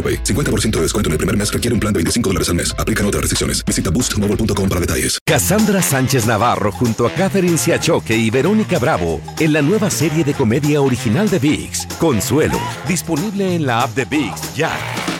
AroPay. 50% de descuento en el primer mes requiere un plan de 25 dólares al mes. Aplican otras restricciones. Visita boostmobile.com para detalles. Cassandra Sánchez Navarro junto a Catherine Siachoque y Verónica Bravo en la nueva serie de comedia original de VIX, Consuelo, disponible en la app de VIX ya.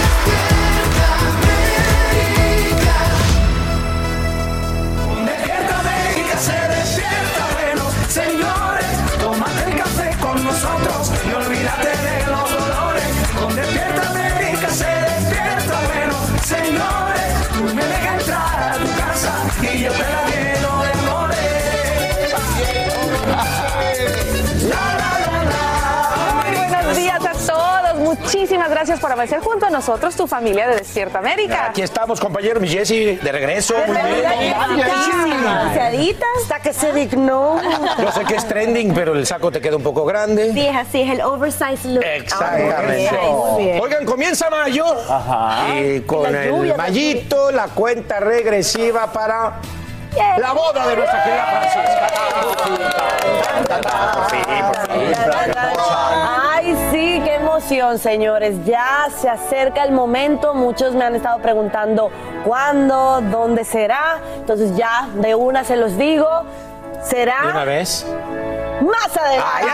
Muchísimas gracias por amanecer junto a nosotros, tu familia de Despierta América. Aquí estamos, compañero, mi Jessy, de regreso. Muy bien. Hasta que se dignó. Yo sé que es trending, pero el saco te queda un poco grande. Sí, es así, es el oversized look. Exactamente. Muy bien. Oigan, comienza mayo. Y con La el mallito, la cuenta regresiva para la boda de nuestra querida Francisca. Ay, sí, qué emoción, señores. Ya se acerca el momento. Muchos me han estado preguntando cuándo, dónde será. Entonces ya de una se los digo. ¿De una Será vez? Más adelante.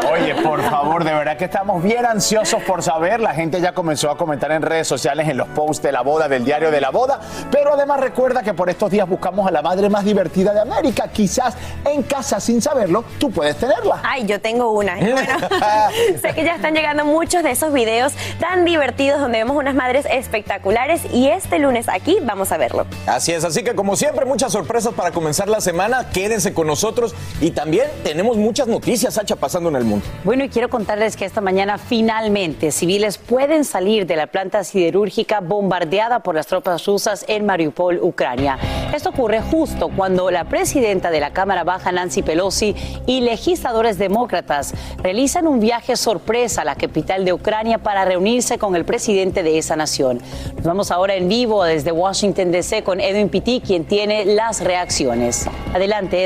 Oye, por favor, de verdad que estamos bien ansiosos por saber. La gente ya comenzó a comentar en redes sociales, en los posts de la boda, del diario de la boda. Pero además recuerda que por estos días buscamos a la madre más divertida de América. Quizás en casa, sin saberlo, tú puedes tenerla. Ay, yo tengo una. Bueno, sé que ya están llegando muchos de esos videos tan divertidos donde vemos unas madres espectaculares y este lunes aquí vamos a verlo. Así es, así que como siempre, muchas sorpresas para comenzar la semana. Quédense con nosotros y también tenemos muchas noticias, Sacha, pasando en el mundo. Bueno, y quiero contarles que esta mañana finalmente civiles pueden salir de la planta siderúrgica bombardeada por las tropas rusas en Mariupol, Ucrania. Esto ocurre justo cuando la presidenta de la Cámara Baja, Nancy Pelosi, y legisladores demócratas realizan un viaje sorpresa a la capital de Ucrania para reunirse con el presidente de esa nación. Nos vamos ahora en vivo desde Washington, D.C. con Edwin Pitti, quien tiene las reacciones. Adelante,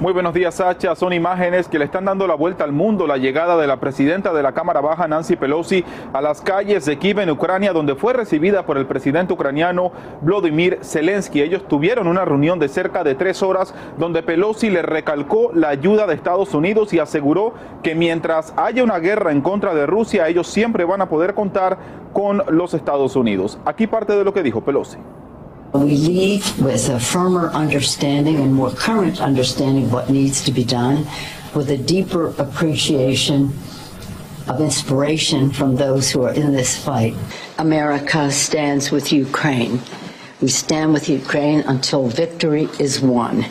Muy buenos días, Sacha. Son imágenes que le están dando la vuelta al mundo la llegada de la presidenta de la Cámara Baja, Nancy Pelosi, a las calles de Kiev en Ucrania, donde fue recibida por el presidente ucraniano Vladimir Zelensky. Ellos tuvieron una reunión de cerca de tres horas donde Pelosi le recalcó la ayuda de Estados Unidos y aseguró que mientras haya una guerra en contra de Rusia, ellos siempre van a poder contar con los Estados Unidos. Aquí parte de lo que dijo Pelosi. We leave with a firmer understanding and more current understanding of what needs to be done, with a deeper appreciation of inspiration from those who are in this fight. America stands with Ukraine. We stand with Ukraine until victory is won.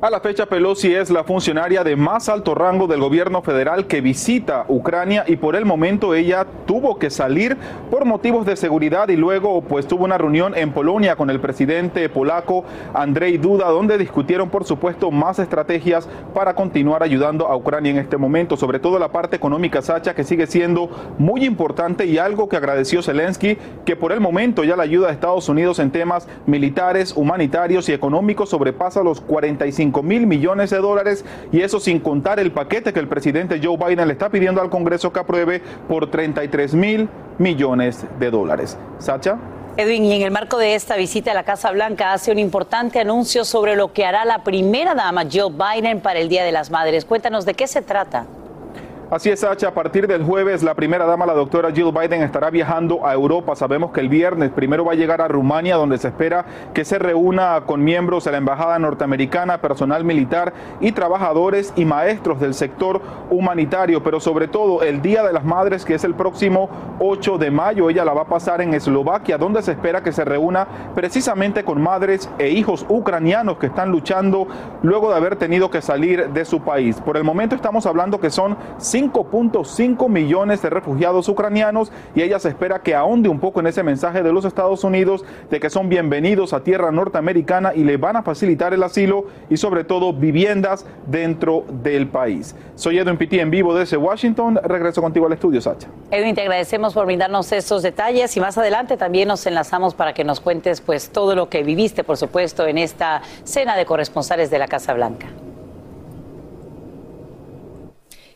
A la fecha, Pelosi es la funcionaria de más alto rango del gobierno federal que visita Ucrania y por el momento ella tuvo que salir por motivos de seguridad y luego pues tuvo una reunión en Polonia con el presidente polaco Andrzej Duda donde discutieron por supuesto más estrategias para continuar ayudando a Ucrania en este momento, sobre todo la parte económica, Sacha, que sigue siendo muy importante y algo que agradeció Zelensky, que por el momento ya la ayuda de Estados Unidos en temas militares, humanitarios y económicos sobrepasa los 45 5 mil millones de dólares y eso sin contar el paquete que el presidente Joe Biden le está pidiendo al Congreso que apruebe por 33 mil millones de dólares. Sacha. Edwin, y en el marco de esta visita a la Casa Blanca hace un importante anuncio sobre lo que hará la primera dama Joe Biden para el Día de las Madres. Cuéntanos de qué se trata. Así es, Sacha. A partir del jueves, la primera dama, la doctora Jill Biden, estará viajando a Europa. Sabemos que el viernes primero va a llegar a Rumania, donde se espera que se reúna con miembros de la Embajada norteamericana, personal militar y trabajadores y maestros del sector humanitario. Pero sobre todo, el Día de las Madres, que es el próximo 8 de mayo, ella la va a pasar en Eslovaquia, donde se espera que se reúna precisamente con madres e hijos ucranianos que están luchando luego de haber tenido que salir de su país. Por el momento estamos hablando que son 5.5 millones de refugiados ucranianos y ella se espera que ahonde un poco en ese mensaje de los Estados Unidos de que son bienvenidos a tierra norteamericana y le van a facilitar el asilo y sobre todo viviendas dentro del país. Soy Edwin Pitti en vivo desde Washington. Regreso contigo al estudio, Sacha. Edwin, te agradecemos por brindarnos estos detalles y más adelante también nos enlazamos para que nos cuentes pues todo lo que viviste, por supuesto, en esta cena de corresponsales de la Casa Blanca.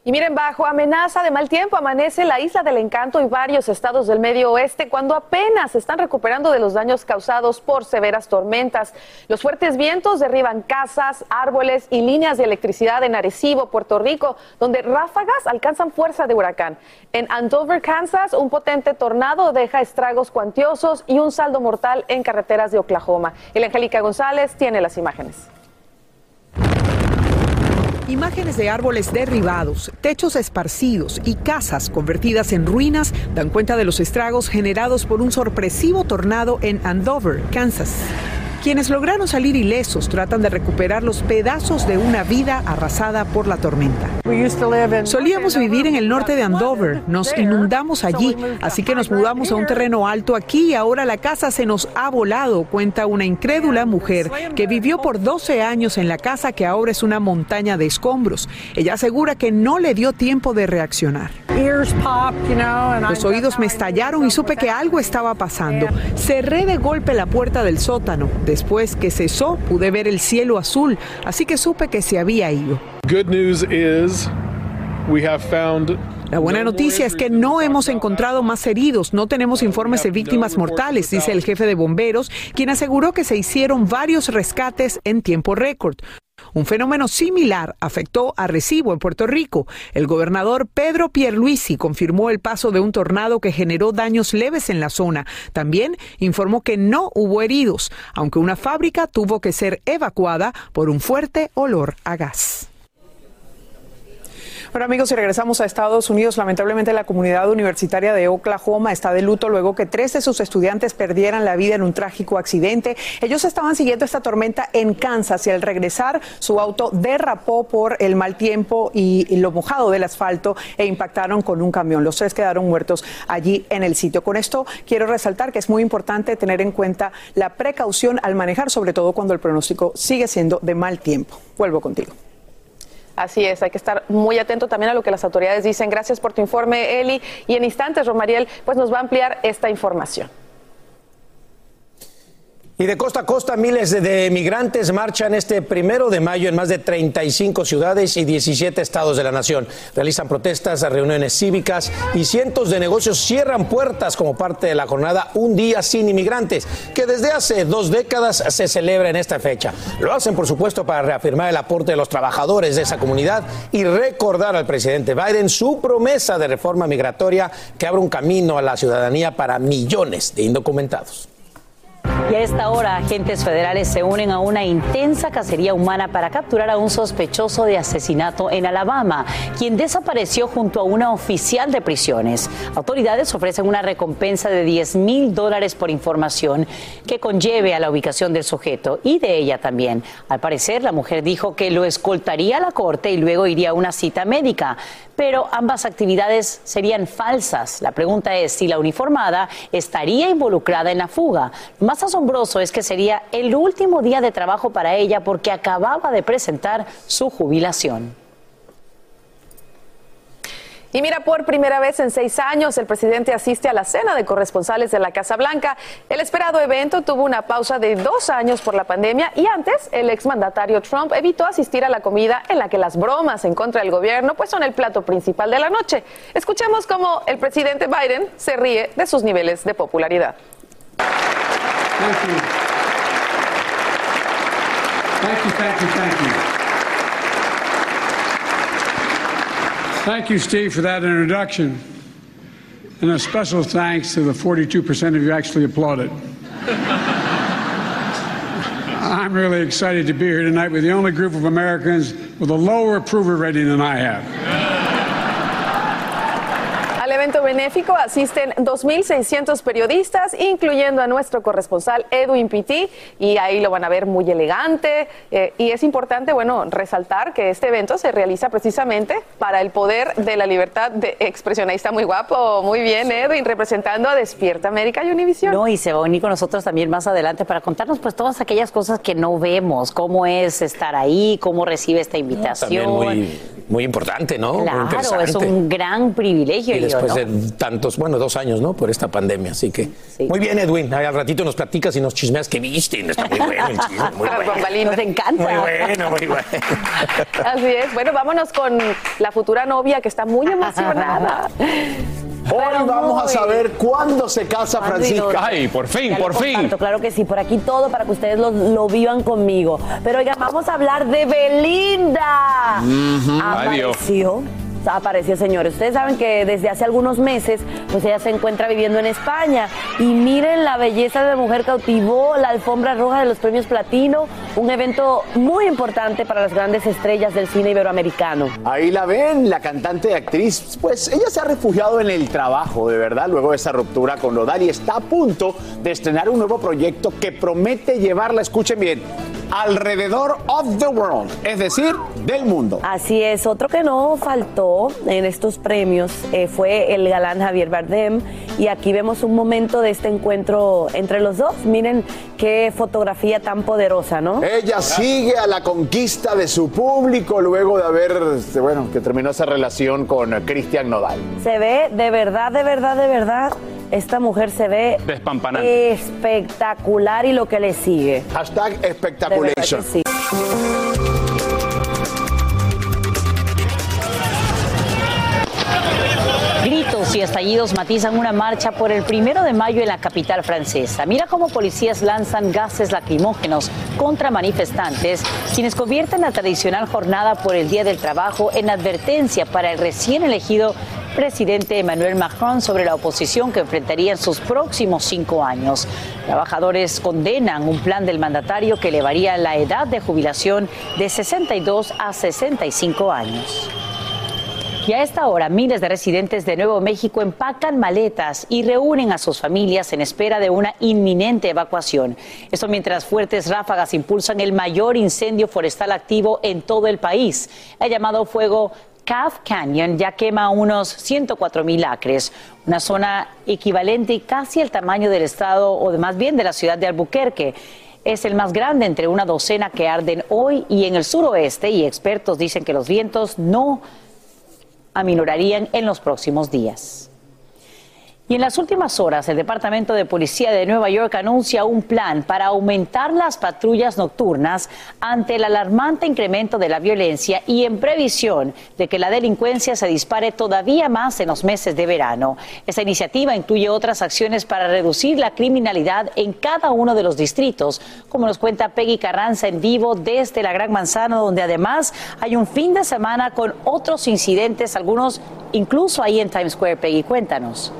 Y miren, bajo amenaza de mal tiempo amanece la isla del encanto y varios estados del medio oeste cuando apenas están recuperando de los daños causados por severas tormentas. Los fuertes vientos derriban casas, árboles y líneas de electricidad en Arecibo, Puerto Rico, donde ráfagas alcanzan fuerza de huracán. En Andover, Kansas, un potente tornado deja estragos cuantiosos y un saldo mortal en carreteras de Oklahoma. El Angélica González tiene las imágenes. Imágenes de árboles derribados, techos esparcidos y casas convertidas en ruinas dan cuenta de los estragos generados por un sorpresivo tornado en Andover, Kansas. Quienes lograron salir ilesos tratan de recuperar los pedazos de una vida arrasada por la tormenta. Solíamos vivir en el norte de Andover, nos inundamos allí, así que nos mudamos a un terreno alto aquí y ahora la casa se nos ha volado, cuenta una incrédula mujer que vivió por 12 años en la casa que ahora es una montaña de escombros. Ella asegura que no le dio tiempo de reaccionar. Los oídos me estallaron y supe que algo estaba pasando. Cerré de golpe la puerta del sótano. Después que cesó, pude ver el cielo azul, así que supe que se había ido. La buena noticia es que no hemos encontrado más heridos, no tenemos informes de víctimas mortales, dice el jefe de bomberos, quien aseguró que se hicieron varios rescates en tiempo récord. Un fenómeno similar afectó a Recibo en Puerto Rico. El gobernador Pedro Pierluisi confirmó el paso de un tornado que generó daños leves en la zona. También informó que no hubo heridos, aunque una fábrica tuvo que ser evacuada por un fuerte olor a gas. Bueno amigos, si regresamos a Estados Unidos, lamentablemente la comunidad universitaria de Oklahoma está de luto luego que tres de sus estudiantes perdieran la vida en un trágico accidente. Ellos estaban siguiendo esta tormenta en Kansas y al regresar su auto derrapó por el mal tiempo y lo mojado del asfalto e impactaron con un camión. Los tres quedaron muertos allí en el sitio. Con esto quiero resaltar que es muy importante tener en cuenta la precaución al manejar, sobre todo cuando el pronóstico sigue siendo de mal tiempo. Vuelvo contigo. Así es, hay que estar muy atento también a lo que las autoridades dicen. Gracias por tu informe, Eli. Y en instantes, Romariel, pues nos va a ampliar esta información. Y de costa a costa, miles de migrantes marchan este primero de mayo en más de 35 ciudades y 17 estados de la nación. Realizan protestas, reuniones cívicas y cientos de negocios cierran puertas como parte de la jornada Un Día Sin Inmigrantes, que desde hace dos décadas se celebra en esta fecha. Lo hacen, por supuesto, para reafirmar el aporte de los trabajadores de esa comunidad y recordar al presidente Biden su promesa de reforma migratoria que abre un camino a la ciudadanía para millones de indocumentados. Y a esta hora, agentes federales se unen a una intensa cacería humana para capturar a un sospechoso de asesinato en Alabama, quien desapareció junto a una oficial de prisiones. Autoridades ofrecen una recompensa de 10 mil dólares por información que conlleve a la ubicación del sujeto y de ella también. Al parecer, la mujer dijo que lo escoltaría a la corte y luego iría a una cita médica, pero ambas actividades serían falsas. La pregunta es si la uniformada estaría involucrada en la fuga. Más asombroso es que sería el último día de trabajo para ella porque acababa de presentar su jubilación. Y mira, por primera vez en seis años, el presidente asiste a la cena de corresponsales de la Casa Blanca. El esperado evento tuvo una pausa de dos años por la pandemia y antes el exmandatario Trump evitó asistir a la comida en la que las bromas en contra del gobierno pues son el plato principal de la noche. Escuchemos cómo el presidente Biden se ríe de sus niveles de popularidad. Thank you. Thank you, thank you, thank you. Thank you, Steve, for that introduction. And a special thanks to the 42% of you actually applauded. I'm really excited to be here tonight with the only group of Americans with a lower approval rating than I have. Evento benéfico asisten 2.600 periodistas, incluyendo a nuestro corresponsal Edwin Pitti, y ahí lo van a ver muy elegante. eh, y es importante, bueno, resaltar que este evento se realiza precisamente para el poder de la libertad de expresión. Ahí está muy guapo, muy bien, Edwin, representando a Despierta América y Univisión. No, y se va a unir con nosotros también más adelante para contarnos pues todas aquellas cosas que no vemos, cómo es estar ahí, cómo recibe esta invitación. También muy, muy importante, ¿no? Muy Claro, es un gran privilegio. Y yo, después de tantos, bueno, dos años, ¿no? Por esta pandemia, así que. Muy bien, Edwin. Ahí Al ratito nos platicas y nos chismeas que viste. Está muy bueno el chisme, muy bueno. Nos encanta. Muy bueno, muy bueno. Así es. Bueno, vámonos con la futura novia que está muy emocionada. Hoy vamos a saber cuándo se casa Francisca. Ay, por fin, Ya por fin. Claro que sí, por aquí todo para que ustedes lo, lo vivan conmigo. Pero oigan, vamos a hablar de Belinda. Ay, Dios. Apareció. Apareció, señores. Ustedes saben que desde hace algunos meses, pues ella se encuentra viviendo en España. Y miren la belleza de la mujer cautivó la alfombra roja de los premios Platino, un evento muy importante para las grandes estrellas del cine iberoamericano. Ahí la ven, la cantante y actriz. Pues ella se ha refugiado en el trabajo, de verdad, luego de esa ruptura con Nodal y está a punto de estrenar un nuevo proyecto que promete llevarla, escuchen bien, alrededor of the world, es decir, del mundo. Así es, otro que no faltó en estos premios eh, fue el galán Javier Bardem y aquí vemos un momento de este encuentro entre los dos. Miren qué fotografía tan poderosa, ¿no? Ella sigue a la conquista de su público luego de haber, este, bueno, que terminó esa relación con Cristian Nodal. Se ve de verdad, de verdad, de verdad, esta mujer se ve espectacular y lo que le sigue. Hashtag De verdad espectaculation. Y estallidos matizan una marcha por el primero de mayo en la capital francesa. Mira cómo policías lanzan gases lacrimógenos contra manifestantes, quienes convierten la tradicional jornada por el Día del Trabajo en advertencia para el recién elegido presidente Emmanuel Macron sobre la oposición que enfrentaría en sus próximos cinco años. Trabajadores condenan un plan del mandatario que elevaría la edad de jubilación de 62 a 65 años. Y a esta hora, miles de residentes de Nuevo México empacan maletas y reúnen a sus familias en espera de una inminente evacuación. Esto mientras fuertes ráfagas impulsan el mayor incendio forestal activo en todo el país. El llamado fuego Calf Canyon ya quema unos 104 mil acres, una zona equivalente y casi el tamaño del estado, o más bien de la ciudad de Albuquerque. Es el más grande entre una docena que arden hoy y en el suroeste, y expertos dicen que los vientos no aminorarían en los próximos días. Y en las últimas horas, el Departamento de Policía de Nueva York anuncia un plan para aumentar las patrullas nocturnas ante el alarmante incremento de la violencia y en previsión de que la delincuencia se dispare todavía más en los meses de verano. Esta iniciativa incluye otras acciones para reducir la criminalidad en cada uno de los distritos, como nos cuenta Peggy Carranza en vivo desde la Gran Manzana, donde además hay un fin de semana con otros incidentes, algunos incluso ahí en Times Square. Peggy, cuéntanos.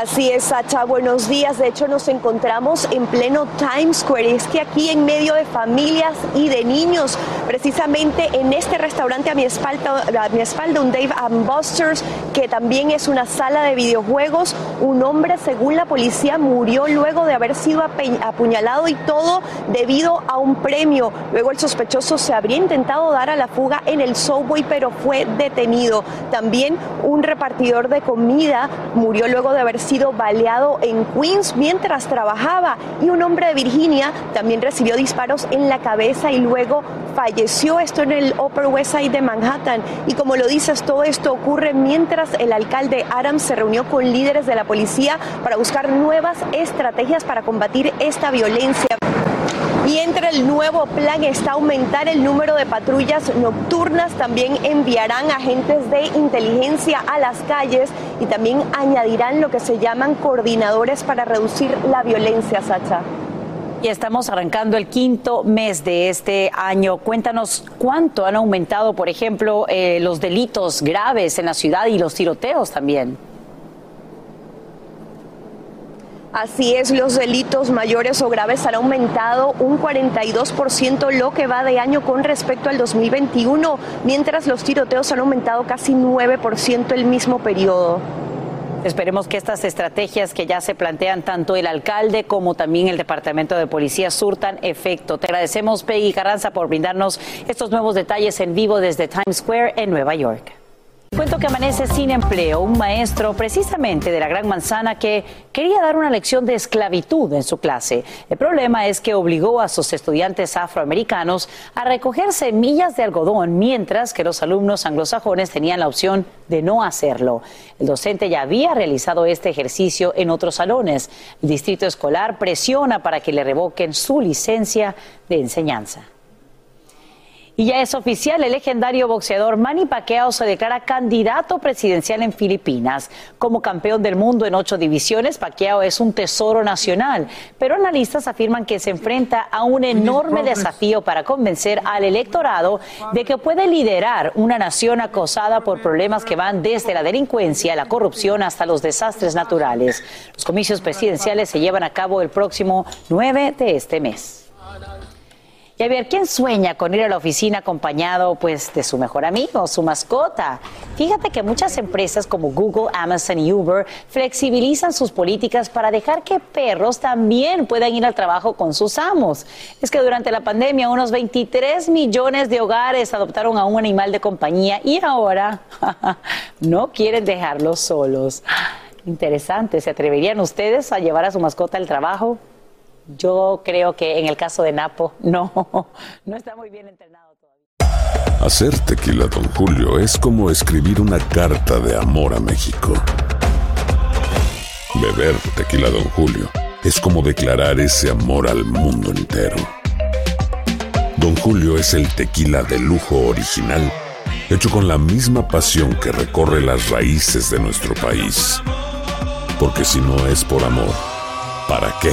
Así es, Sacha, buenos días. De hecho, nos encontramos en pleno Times Square. Es que aquí en medio de familias y de niños, precisamente en este restaurante a mi espalda, a mi espalda un Dave and Buster's, que también es una sala de videojuegos. Un hombre, según la policía, murió luego de haber sido apuñalado y todo debido a un premio. Luego el sospechoso se habría intentado dar a la fuga en el subway, pero fue detenido. También un repartidor de comida murió luego de haber sido baleado en Queens mientras trabajaba y un hombre de Virginia también recibió disparos en la cabeza y luego falleció. Esto en el Upper West Side de Manhattan. Y como lo dices, todo esto ocurre mientras el alcalde Adams se reunió con líderes de la policía para buscar nuevas estrategias para combatir esta violencia. Y entre el nuevo plan está aumentar el número de patrullas nocturnas, también enviarán agentes de inteligencia a las calles y también añadirán lo que se llaman coordinadores para reducir la violencia, Sacha. Y estamos arrancando el quinto mes de este año. Cuéntanos cuánto han aumentado, por ejemplo, eh, los delitos graves en la ciudad y los tiroteos también. Así es, los delitos mayores o graves han aumentado un 42% lo que va de año con respecto al 2021, mientras los tiroteos han aumentado casi 9% el mismo periodo. Esperemos que estas estrategias que ya se plantean tanto el alcalde como también el departamento de policía surtan efecto. Te agradecemos, Peggy Carranza, por brindarnos estos nuevos detalles en vivo desde Times Square en Nueva York. Cuento que amanece sin empleo un maestro precisamente de la Gran Manzana que quería dar una lección de esclavitud en su clase. El problema es que obligó a sus estudiantes afroamericanos a recoger semillas de algodón mientras que los alumnos anglosajones tenían la opción de no hacerlo. El docente ya había realizado este ejercicio en otros salones. El distrito escolar presiona para que le revoquen su licencia de enseñanza. Y ya es oficial, el legendario boxeador Manny Pacquiao se declara candidato presidencial en Filipinas. Como campeón del mundo en ocho divisiones, Pacquiao es un tesoro nacional, pero analistas afirman que se enfrenta a un enorme desafío para convencer al electorado de que puede liderar una nación acosada por problemas que van desde la delincuencia, la corrupción hasta los desastres naturales. Los comicios presidenciales se llevan a cabo el próximo 9 de este mes. Y a ver, ¿quién sueña con ir a la oficina acompañado pues de su mejor amigo, su mascota? Fíjate que muchas empresas como Google, Amazon y Uber flexibilizan sus políticas para dejar que perros también puedan ir al trabajo con sus amos. Es que durante la pandemia unos 23 millones de hogares adoptaron a un animal de compañía y ahora no quieren dejarlos solos. Interesante, ¿se atreverían ustedes a llevar a su mascota al trabajo? Yo creo que en el caso de Napo, no, no está muy bien entrenado todavía. Hacer tequila, don Julio, es como escribir una carta de amor a México. Beber tequila, don Julio, es como declarar ese amor al mundo entero. Don Julio es el tequila de lujo original, hecho con la misma pasión que recorre las raíces de nuestro país. Porque si no es por amor, ¿para qué?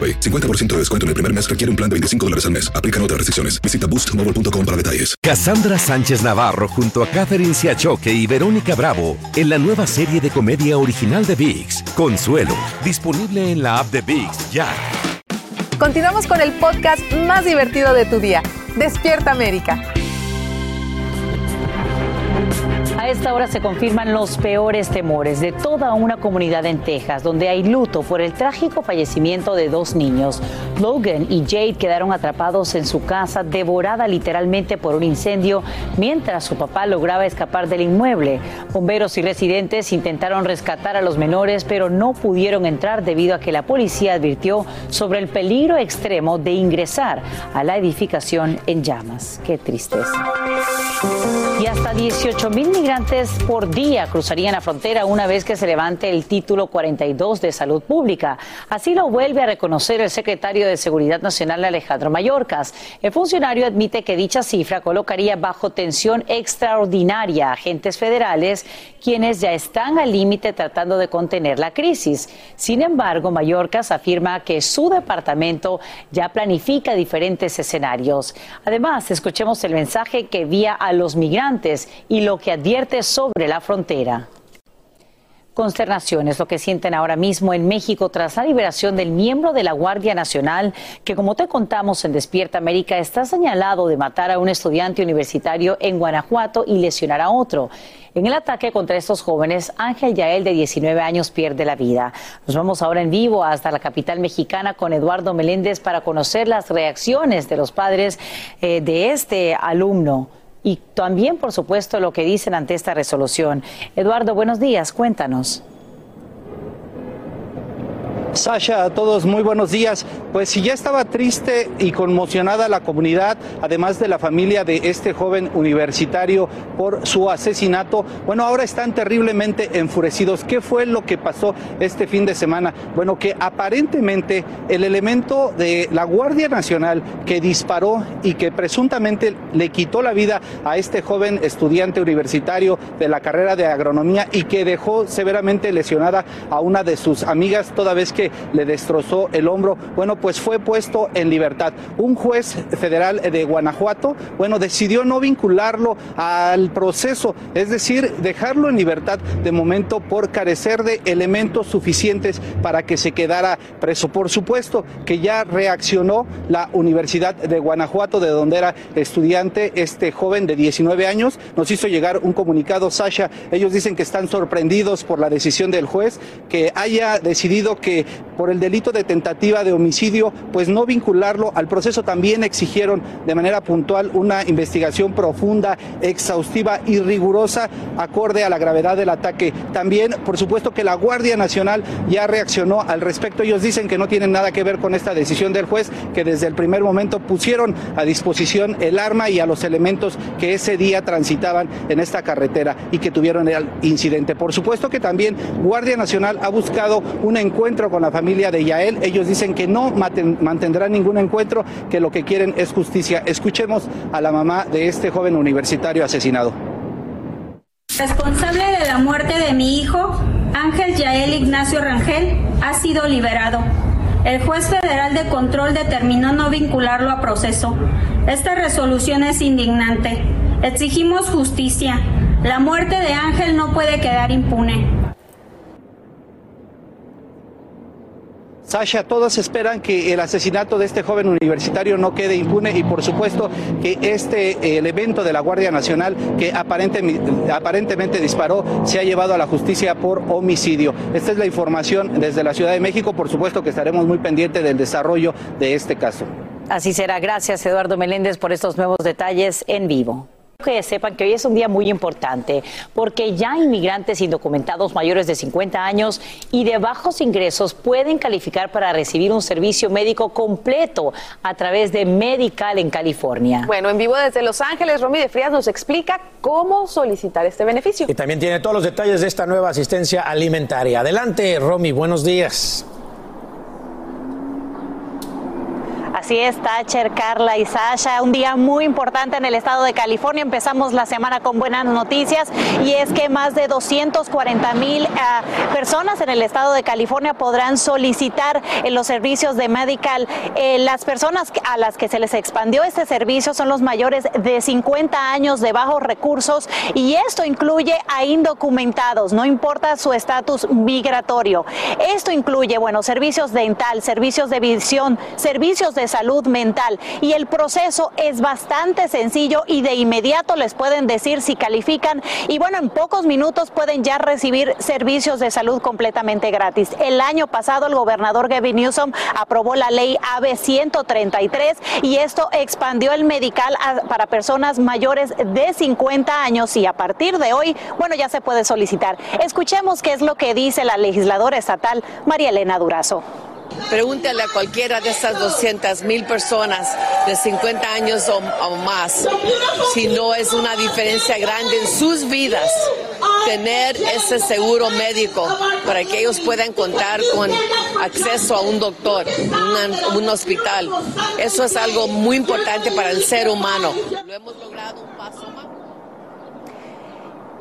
AroPay. 50% de descuento en el primer mes requiere un plan de 25 dólares al mes. Aplican otras restricciones. Visita boostmobile.com para detalles. Cassandra Sánchez Navarro junto a Catherine Siachoque y Verónica Bravo en la nueva serie de comedia original de VIX, Consuelo, disponible en la app de VIX ya. Continuamos con el podcast más divertido de tu día. Despierta América. Esta hora se confirman los peores temores de toda una comunidad en Texas, donde hay luto por el trágico fallecimiento de dos niños. Logan y Jade quedaron atrapados en su casa, devorada literalmente por un incendio, mientras su papá lograba escapar del inmueble. Bomberos y residentes intentaron rescatar a los menores, pero no pudieron entrar debido a que la policía advirtió sobre el peligro extremo de ingresar a la edificación en llamas. Qué tristeza. Y hasta 18 mil migrantes migrantes por día cruzarían la frontera una vez que se levante el título 42 de salud pública. Así lo vuelve a reconocer el secretario de Seguridad Nacional Alejandro Mayorkas. El funcionario admite que dicha cifra colocaría bajo tensión extraordinaria a agentes federales quienes ya están al límite tratando de contener la crisis. Sin embargo, Mayorkas afirma que su departamento ya planifica diferentes escenarios. Además, escuchemos el mensaje que envía a los migrantes y lo que advierte sobre la frontera. Consternación es lo que sienten ahora mismo en México tras la liberación del miembro de la Guardia Nacional, que como te contamos en Despierta América, está señalado de matar a un estudiante universitario en Guanajuato y lesionar a otro. En el ataque contra estos jóvenes, Ángel Yael, de 19 años, pierde la vida. Nos vamos ahora en vivo hasta la capital mexicana con Eduardo Meléndez para conocer las reacciones de los padres eh, de este alumno y también, por supuesto, lo que dicen ante esta resolución. Eduardo, buenos días, cuéntanos. Sasha, a todos muy buenos días. Pues si ya estaba triste y conmocionada la comunidad, además de la familia de este joven universitario por su asesinato, bueno, ahora están terriblemente enfurecidos. ¿Qué fue lo que pasó este fin de semana? Bueno, que aparentemente el elemento de la Guardia Nacional que disparó y que presuntamente le quitó la vida a este joven estudiante universitario de la carrera de agronomía y que dejó severamente lesionada a una de sus amigas toda vez que le destrozó el hombro, bueno, pues fue puesto en libertad. Un juez federal de Guanajuato, bueno, decidió no vincularlo al proceso, es decir, dejarlo en libertad de momento por carecer de elementos suficientes para que se quedara preso. Por supuesto que ya reaccionó la Universidad de Guanajuato, de donde era estudiante este joven de 19 años, nos hizo llegar un comunicado, Sasha, ellos dicen que están sorprendidos por la decisión del juez, que haya decidido que por el delito de tentativa de homicidio, pues no vincularlo al proceso. También exigieron de manera puntual una investigación profunda, exhaustiva y rigurosa acorde a la gravedad del ataque. También, por supuesto, que la Guardia Nacional ya reaccionó al respecto. Ellos dicen que no tienen nada que ver con esta decisión del juez, que desde el primer momento pusieron a disposición el arma y a los elementos que ese día transitaban en esta carretera y que tuvieron el incidente. Por supuesto que también Guardia Nacional ha buscado un encuentro con la familia de Yael. Ellos dicen que no mantendrán ningún encuentro, que lo que quieren es justicia. Escuchemos a la mamá de este joven universitario asesinado. Responsable de la muerte de mi hijo, Ángel Yael Ignacio Rangel, ha sido liberado. El juez federal de control determinó no vincularlo a proceso. Esta resolución es indignante. Exigimos justicia. La muerte de Ángel no puede quedar impune. Sasha, todos esperan que el asesinato de este joven universitario no quede impune y por supuesto que este elemento de la Guardia Nacional que aparentemente disparó se ha llevado a la justicia por homicidio. Esta es la información desde la Ciudad de México. Por supuesto que estaremos muy pendientes del desarrollo de este caso. Así será. Gracias, Eduardo Meléndez, por estos nuevos detalles en vivo que sepan que hoy es un día muy importante porque ya inmigrantes indocumentados mayores de 50 años y de bajos ingresos pueden calificar para recibir un servicio médico completo a través de Medical en California. Bueno, en vivo desde Los Ángeles, Romy de Frías nos explica cómo solicitar este beneficio. Y también tiene todos los detalles de esta nueva asistencia alimentaria. Adelante, Romy, buenos días. Así es, Thatcher, Carla y Sasha. Un día muy importante en el estado de California. Empezamos la semana con buenas noticias y es que más de 240 mil ah, personas en el estado de California podrán solicitar en los servicios de Medical. Eh, las personas a las que se les expandió este servicio son los mayores de 50 años de bajos recursos y esto incluye a indocumentados, no importa su estatus migratorio. Esto incluye, bueno, servicios dental, servicios de visión, servicios de salud mental. Y el proceso es bastante sencillo y de inmediato les pueden decir si califican y bueno, en pocos minutos pueden ya recibir servicios de salud completamente gratis. El año pasado el gobernador Gavin Newsom aprobó la ley AB 133 y esto expandió el medical para personas mayores de 50 años y a partir de hoy, bueno, ya se puede solicitar. Escuchemos qué es lo que dice la legisladora estatal María Elena Durazo. Pregúntale a cualquiera de estas 200 mil personas de 50 años o, más si no es una diferencia grande en sus vidas tener ese seguro médico para que ellos puedan contar con acceso a un doctor, un hospital. Eso es algo muy importante para el ser humano. Lo hemos logrado.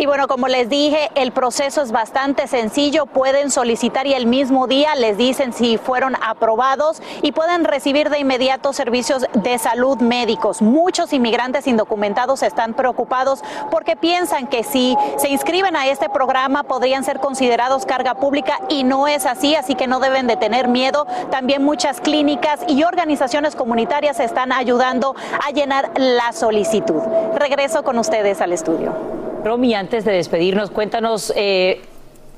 Y bueno, como les dije, el proceso es bastante sencillo. Pueden solicitar y el mismo día les dicen si fueron aprobados y pueden recibir de inmediato servicios de salud médicos. Muchos inmigrantes indocumentados están preocupados porque piensan que si se inscriben a este programa podrían ser considerados carga pública y no es así, así que no deben de tener miedo. También muchas clínicas y organizaciones comunitarias están ayudando a llenar la solicitud. Regreso con ustedes al estudio. Romy, antes de despedirnos, cuéntanos eh,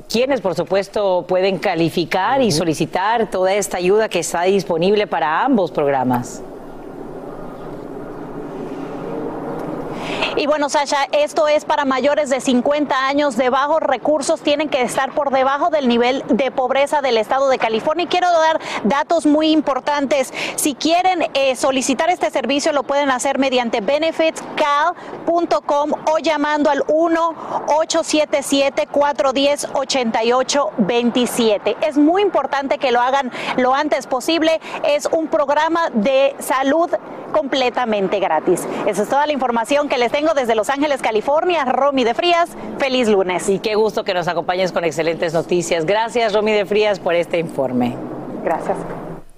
quiénes, por supuesto, pueden calificar y solicitar toda esta ayuda que está disponible para ambos programas. Y bueno, Sasha, esto es para mayores de 50 años de bajos recursos, tienen que estar por debajo del nivel de pobreza del estado de California. Y quiero dar datos muy importantes. Si quieren eh, solicitar este servicio, lo pueden hacer mediante benefitscal.com o llamando al 1-877-410-8827. Es muy importante que lo hagan lo antes posible. Es un programa de salud completamente gratis. Esa es toda la información que les tengo desde Los Ángeles, California. Romy de Frías, feliz lunes. Y qué gusto que nos acompañes con excelentes noticias. Gracias, Romy de Frías, por este informe. Gracias.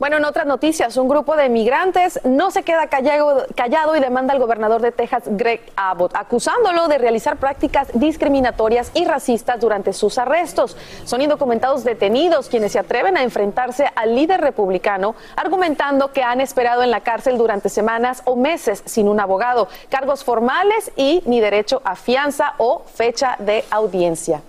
Bueno, en otras noticias, un grupo de migrantes no se queda callado, callado y demanda al gobernador de Texas, Greg Abbott, acusándolo de realizar prácticas discriminatorias y racistas durante sus arrestos. Son indocumentados detenidos quienes se atreven a enfrentarse al líder republicano, argumentando que han esperado en la cárcel durante semanas o meses sin un abogado, cargos formales y ni derecho a fianza o fecha de audiencia.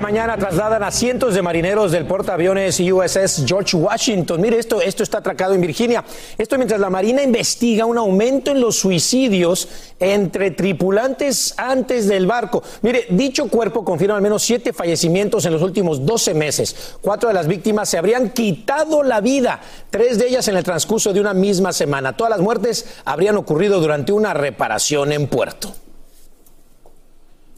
Mañana trasladan a cientos de marineros del portaaviones USS George Washington. Mire, esto, esto está atracado en Virginia. Esto mientras la Marina investiga un aumento en los suicidios entre tripulantes antes del barco. Mire, dicho cuerpo confirma al menos siete fallecimientos en los últimos 12 meses. Cuatro de las víctimas se habrían quitado la vida, tres de ellas en el transcurso de una misma semana. Todas las muertes habrían ocurrido durante una reparación en puerto.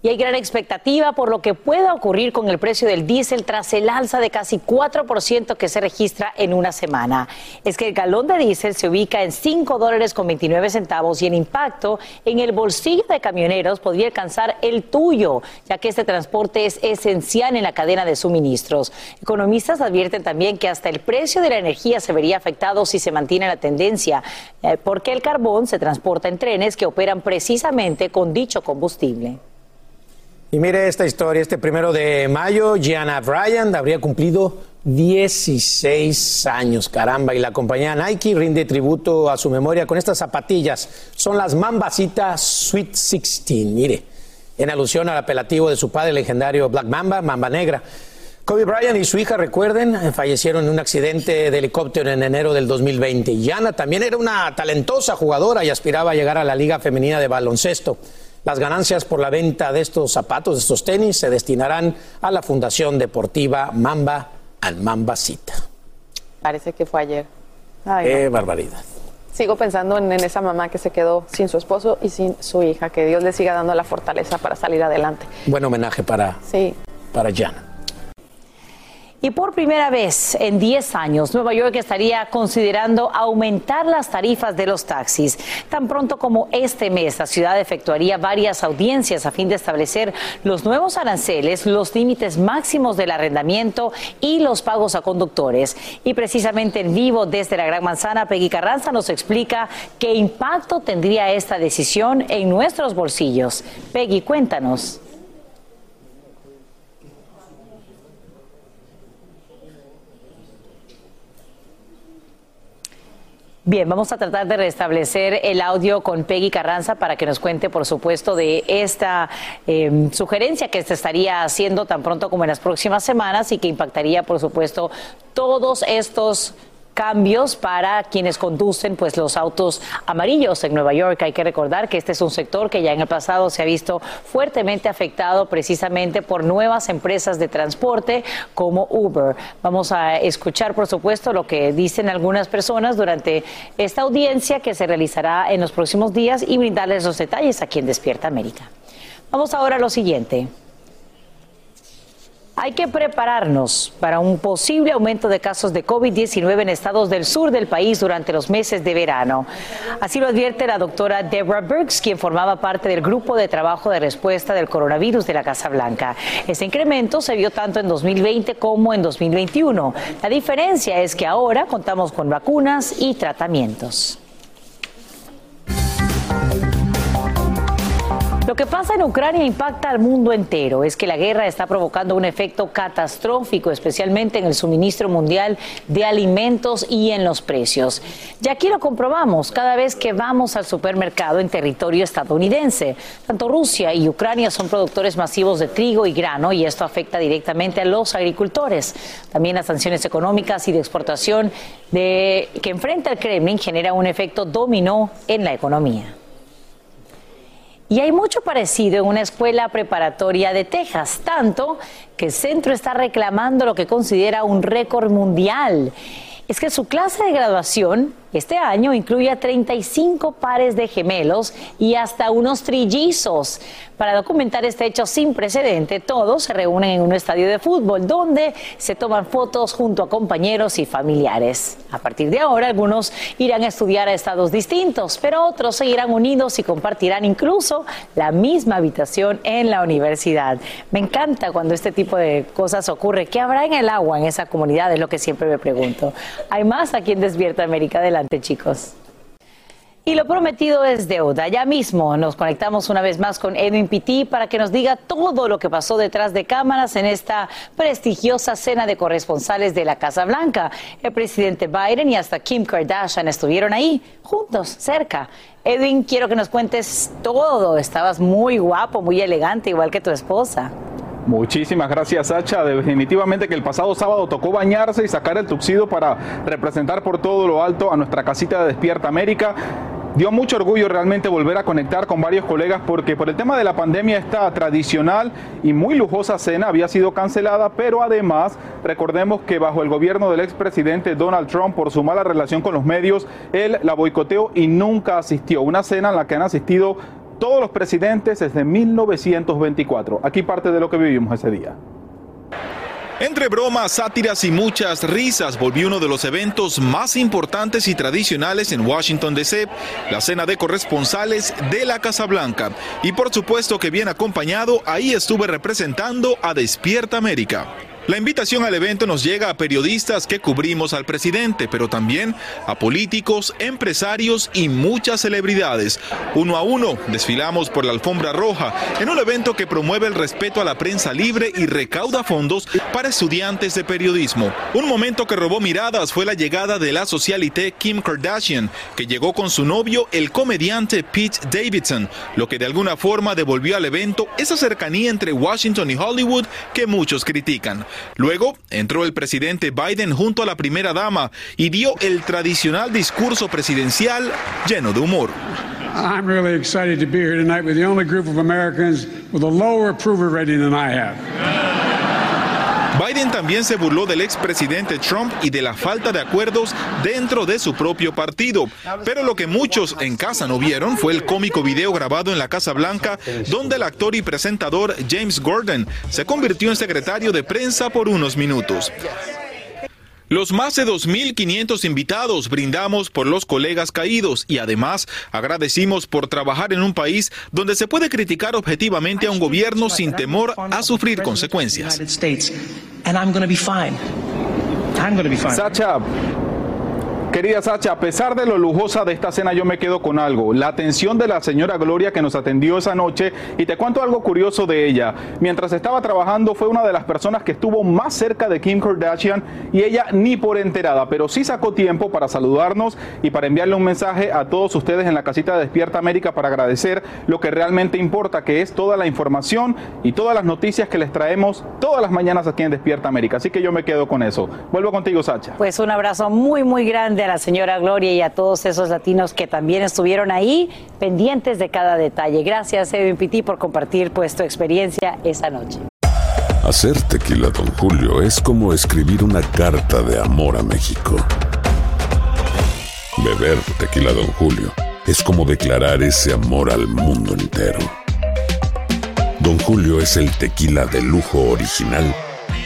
Y hay gran expectativa por lo que pueda ocurrir con el precio del diésel tras el alza de casi 4% que se registra en una semana. Es que el galón de diésel se ubica en 5 dólares con 29 centavos y el impacto en el bolsillo de camioneros podría alcanzar el tuyo, ya que este transporte es esencial en la cadena de suministros. Economistas advierten también que hasta el precio de la energía se vería afectado si se mantiene la tendencia, eh, porque el carbón se transporta en trenes que operan precisamente con dicho combustible. Y mire esta historia, este primero de mayo, Gianna Bryant habría cumplido 16 años, caramba, y la compañía Nike rinde tributo a su memoria con estas zapatillas. Son las Mambasita Sweet 16, mire, en alusión al apelativo de su padre, legendario Black Mamba, Mamba Negra. Kobe Bryant y su hija, recuerden, fallecieron en un accidente de helicóptero en enero del 2020. Gianna también era una talentosa jugadora y aspiraba a llegar a la Liga Femenina de Baloncesto. Las ganancias por la venta de estos zapatos, de estos tenis, se destinarán a la Fundación Deportiva Mamba and Mambasita. Parece que fue ayer. Ay, Qué no. barbaridad. Sigo pensando en, en esa mamá que se quedó sin su esposo y sin su hija. Que Dios le siga dando la fortaleza para salir adelante. Buen homenaje para, Sí. para Gianna. Y por primera vez en 10 años, Nueva York estaría considerando aumentar las tarifas de los taxis. Tan pronto como este mes, la ciudad efectuaría varias audiencias a fin de establecer los nuevos aranceles, los límites máximos del arrendamiento y los pagos a conductores. Y precisamente en vivo desde la Gran Manzana, Peggy Carranza nos explica qué impacto tendría esta decisión en nuestros bolsillos. Peggy, cuéntanos. Bien, vamos a tratar de restablecer el audio con Peggy Carranza para que nos cuente, por supuesto, de esta eh, sugerencia que se estaría haciendo tan pronto como en las próximas semanas y que impactaría, por supuesto, todos estos cambios para quienes conducen pues los autos amarillos en Nueva York. Hay que recordar que este es un sector que ya en el pasado se ha visto fuertemente afectado precisamente por nuevas empresas de transporte como Uber. Vamos a escuchar, por supuesto, lo que dicen algunas personas durante esta audiencia que se realizará en los próximos días y brindarles los detalles aquí en Despierta América. Vamos ahora a lo siguiente. Hay que prepararnos para un posible aumento de casos de COVID-19 en estados del sur del país durante los meses de verano. Así lo advierte la doctora Deborah Burks, quien formaba parte del grupo de trabajo de respuesta del coronavirus de la Casa Blanca. Ese incremento se vio tanto en 2020 como en 2021. La diferencia es que ahora contamos con vacunas y tratamientos. Lo que pasa en Ucrania impacta al mundo entero. Es que la guerra está provocando un efecto catastrófico, especialmente en el suministro mundial de alimentos y en los precios. Ya aquí lo comprobamos cada vez que vamos al supermercado en territorio estadounidense. Tanto Rusia y Ucrania son productores masivos de trigo y grano y esto afecta directamente a los agricultores. También las sanciones económicas y de exportación que enfrenta el Kremlin generan un efecto dominó en la economía. Y hay mucho parecido en una escuela preparatoria de Texas, tanto que el centro está reclamando lo que considera un récord mundial. Es que su clase de graduación este año incluye a 35 pares de gemelos y hasta unos trillizos. Para documentar este hecho sin precedente, todos se reúnen en un estadio de fútbol donde se toman fotos junto a compañeros y familiares. A partir de ahora, algunos irán a estudiar a estados distintos, pero otros seguirán unidos y compartirán incluso la misma habitación en la universidad. Me encanta cuando este tipo de cosas ocurre. ¿Qué habrá en el agua en esa comunidad? Es lo que siempre me pregunto. Hay más aquí en Despierta América de chicos. Y lo prometido es deuda. Ya mismo nos conectamos una vez más con Edwin Pitti para que nos diga todo lo que pasó detrás de cámaras en esta prestigiosa cena de corresponsales de la Casa Blanca. El presidente Biden y hasta Kim Kardashian estuvieron ahí, juntos, cerca. Edwin, quiero que nos cuentes todo. Estabas muy guapo, muy elegante, igual que tu esposa. Muchísimas gracias, Sacha. Definitivamente que el pasado sábado tocó bañarse y sacar el tuxido para representar por todo lo alto a nuestra casita de Despierta América. Dio mucho orgullo realmente volver a conectar con varios colegas porque por el tema de la pandemia esta tradicional y muy lujosa cena había sido cancelada, pero además recordemos que bajo el gobierno del expresidente Donald Trump por su mala relación con los medios, él la boicoteó y nunca asistió. Una cena en la que han asistido todos los presidentes desde 1924. Aquí parte de lo que vivimos ese día. Entre bromas, sátiras y muchas risas volvió uno de los eventos más importantes y tradicionales en Washington DC, la cena de corresponsales de la Casa Blanca. Y por supuesto que bien acompañado, ahí estuve representando a Despierta América. La invitación al evento nos llega a periodistas que cubrimos al presidente, pero también a políticos, empresarios y muchas celebridades. Uno a uno desfilamos por la alfombra roja en un evento que promueve el respeto a la prensa libre y recauda fondos para estudiantes de periodismo. Un momento que robó miradas fue la llegada de la socialité Kim Kardashian, que llegó con su novio, el comediante Pete Davidson, lo que de alguna forma devolvió al evento esa cercanía entre Washington y Hollywood que muchos critican. Luego entró el presidente Biden junto a la primera dama y dio el tradicional discurso presidencial lleno de humor. I'm really excited to be here tonight with the only group of Americans with a lower approval rating than I have. Biden también se burló del expresidente Trump y de la falta de acuerdos dentro de su propio partido. Pero lo que muchos en casa no vieron fue el cómico video grabado en la Casa Blanca, donde el actor y presentador James Gordon se convirtió en secretario de prensa por unos minutos. Los más de 2.500 invitados brindamos por los colegas caídos y además agradecimos por trabajar en un país donde se puede criticar objetivamente a un gobierno sin temor a sufrir consecuencias. Sacha, Querida Sacha, a pesar de lo lujosa de esta cena, yo me quedo con algo. La atención de la señora Gloria que nos atendió esa noche. Y te cuento algo curioso de ella. Mientras estaba trabajando, fue una de las personas que estuvo más cerca de Kim Kardashian y ella ni por enterada, pero sí sacó tiempo para saludarnos y para enviarle un mensaje a todos ustedes en la casita de Despierta América para agradecer lo que realmente importa, que es toda la información y todas las noticias que les traemos todas las mañanas aquí en Despierta América. Así que yo me quedo con eso. Vuelvo contigo, Sacha. Pues un abrazo muy, muy grande a la señora Gloria y a todos esos latinos que también estuvieron ahí pendientes de cada detalle. Gracias, Edwin Pitti, por compartir pues, tu experiencia esa noche. Hacer tequila, don Julio, es como escribir una carta de amor a México. Beber tequila, don Julio, es como declarar ese amor al mundo entero. Don Julio es el tequila de lujo original,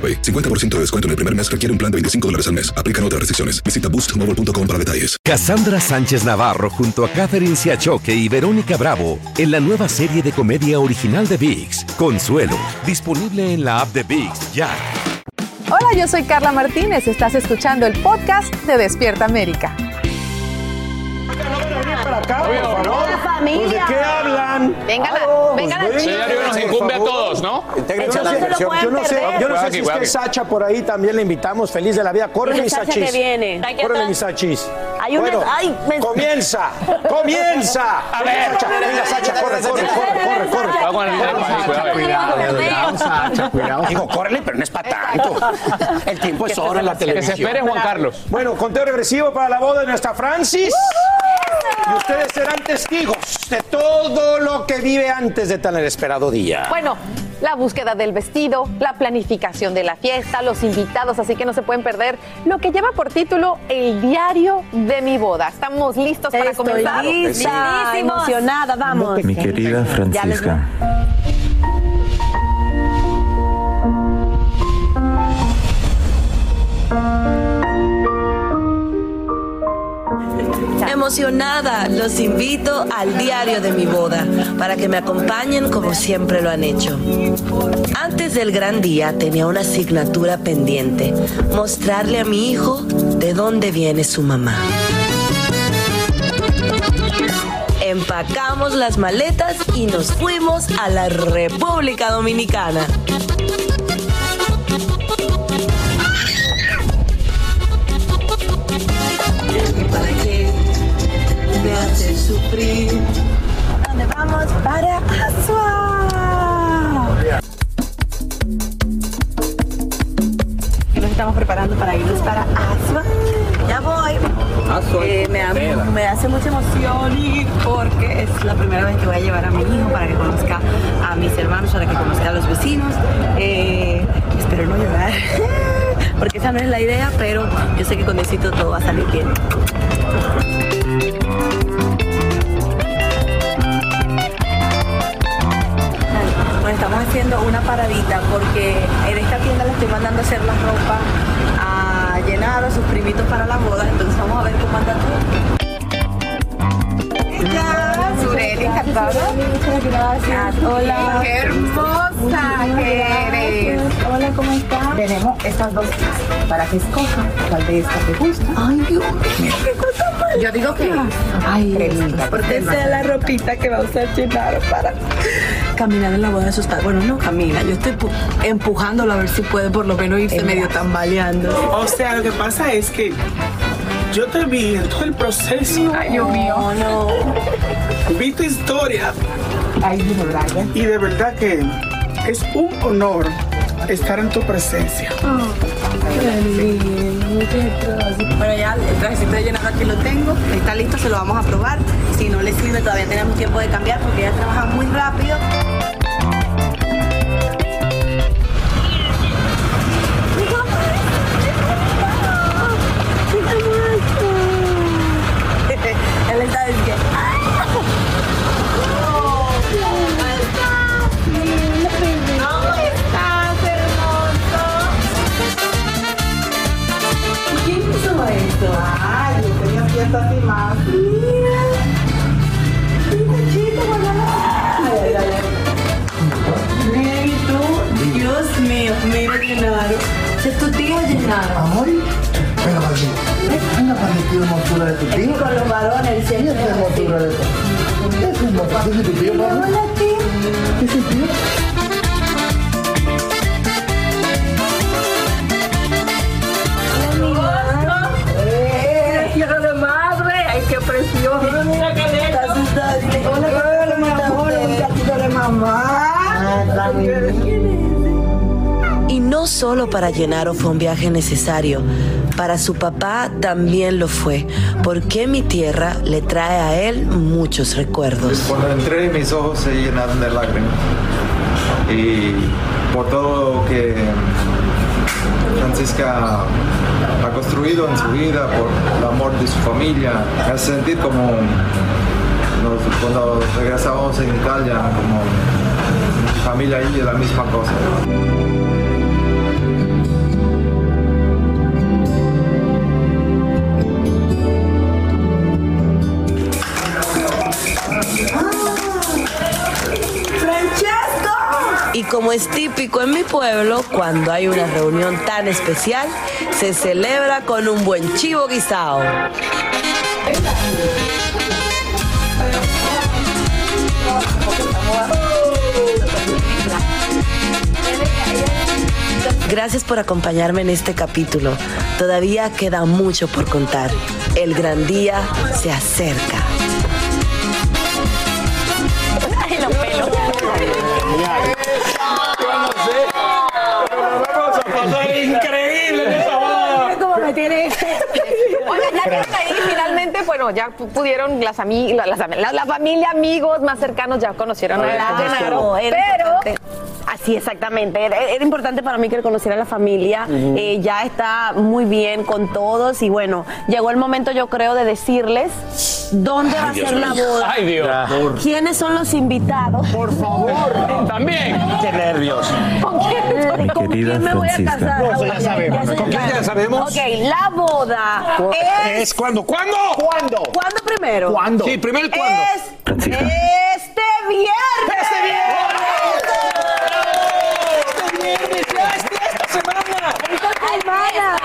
AroPay. 50% de descuento en el primer mes requiere un plan de 25 dólares al mes. Aplican otras restricciones. Visita boostmobile.com para detalles. Cassandra Sánchez Navarro junto a Catherine Siachoque y Verónica Bravo en la nueva serie de comedia original de VIX, Consuelo, disponible en la app de VIX ya. Hola, yo soy Carla Martínez. Estás escuchando el podcast de Despierta América. Hola, familia. ¿De qué hablan? Vengan, Vamos, vengan al venga, chisme. nos incumbe a todos, ¿no? A la no se lo diversión. pueden Yo no sé, yo no sé si es Sacha por ahí también le invitamos. Feliz de la vida. Córrele, Dile, mis Sachis. que viene. Córrele, mis Sachis. Hay una- Bueno, ay, me- comienza, comienza. A ver. Sacha, venga, Sacha, corre, corre, corre, corre, corre. Ritmo ahí, cuidado. Cuidado, cuidado, Sacha, cuidado. Digo, córrele, pero no es para tanto. El tiempo es oro en la Que se televisión. espere Juan Carlos. Bueno, conteo regresivo para la boda de nuestra Francis. Y ustedes serán testigos de todo lo que vive antes de tan esperado día. Bueno, la búsqueda del vestido, la planificación de la fiesta, los invitados, así que no se pueden perder lo que lleva por título El diario de mi boda. ¿Estamos listos para Estoy comenzar? lista, emocionada, vamos. Mi querida les Emocionada, los invito al diario de mi boda para que me acompañen como siempre lo han hecho. Antes del gran día tenía una asignatura pendiente, mostrarle a mi hijo de dónde viene su mamá. Empacamos las maletas y nos fuimos a la República Dominicana. Me haces sufrir? ¿Dónde vamos? Para Asua. Nos estamos preparando para irnos para Asua. Ya voy. Eh, me, da- me hace mucha emoción ir porque es la primera vez que voy a llevar a mi hijo para que conozca a mis hermanos, para que conozca a los vecinos. Eh, espero no llorar, porque esa no es la idea, pero yo sé que con éxito todo va a salir bien. Bueno, estamos haciendo una paradita porque en esta tienda le estoy mandando a hacer la ropa a llenar a sus primitos para la boda, entonces vamos a ver cómo anda todo. Hola, Sureli, encantada. Gracias. Hola. Qué hermosa que eres. Hola, ¿cómo estás? Tenemos estas dos para que escojan cuál de estas te gusta. Ay, Dios mío, qué cosa más. Yo digo que. Ay, cremita. Porque esa es la ropita que va a usar Chenaro para caminar en la boda de sus padres. Bueno, no camina, yo estoy pu- empujándolo a ver si puede por lo menos irse medio tambaleando. O sea, lo que pasa es que yo te vi en todo el proceso. Ay, Dios mío. No, Vi tu historia. Ay, dime, Brian. Y de verdad que es un honor estar en tu presencia. Qué lindo. Bueno, ya el trajecito de llenado aquí lo tengo, está listo, se lo vamos a probar. Si no le sirve, todavía tenemos tiempo de cambiar porque ella trabaja muy rápido. Él está diciendo. Ay, yo tenía fiesta así más. Mira, es tu tío, Gennaro. Ay, pero ¿es una parecida hermosura de tu Es que tío? con los varones, él ¿Qué siempre es hermosura de tu ¿Qué es tu tío, papá? Hola, tío. ¿Qué es el tío? ¡Eh! ¡Hija de madre! ¡Ay, qué precioso! ¡Mira qué lindo! ¡Hola, hola, mamá! ¡Hola, muchachito de mamá! Y no solo para Llenaro fue un viaje necesario, para su papá también lo fue, porque mi tierra le trae a él muchos recuerdos. Cuando entré mis ojos se llenaron de lágrimas y por todo lo que Francisca ha construido en su vida, por el amor de su familia, me hace sentir como cuando regresábamos en Italia, como mi familia ahí, la misma cosa. Y como es típico en mi pueblo, cuando hay una reunión tan especial, se celebra con un buen chivo guisado. Gracias por acompañarme en este capítulo. Todavía queda mucho por contar. El gran día se acerca. Bueno, ya pu- pudieron las ami- la, las la, la familia, amigos más cercanos ya conocieron a era pero Así, exactamente. Era, era importante para mí que él conociera a la familia. Eh, ya está muy bien con todos. Y bueno, llegó el momento, yo creo, de decirles dónde va a Dios ser la boda. Ay, Dios. ¿Quiénes son los invitados? Por favor. También. Qué nervios. ¿Con quién, con quién me voy a casar? No, eso ya sabemos. ¿Con quién ya sabemos? Ok, la boda es... ¿Es cuándo? ¿Cuándo? ¿Cuándo? ¿Cuándo primero? ¿Cuándo? Sí, primero el cuándo. Es. ¡Este viernes!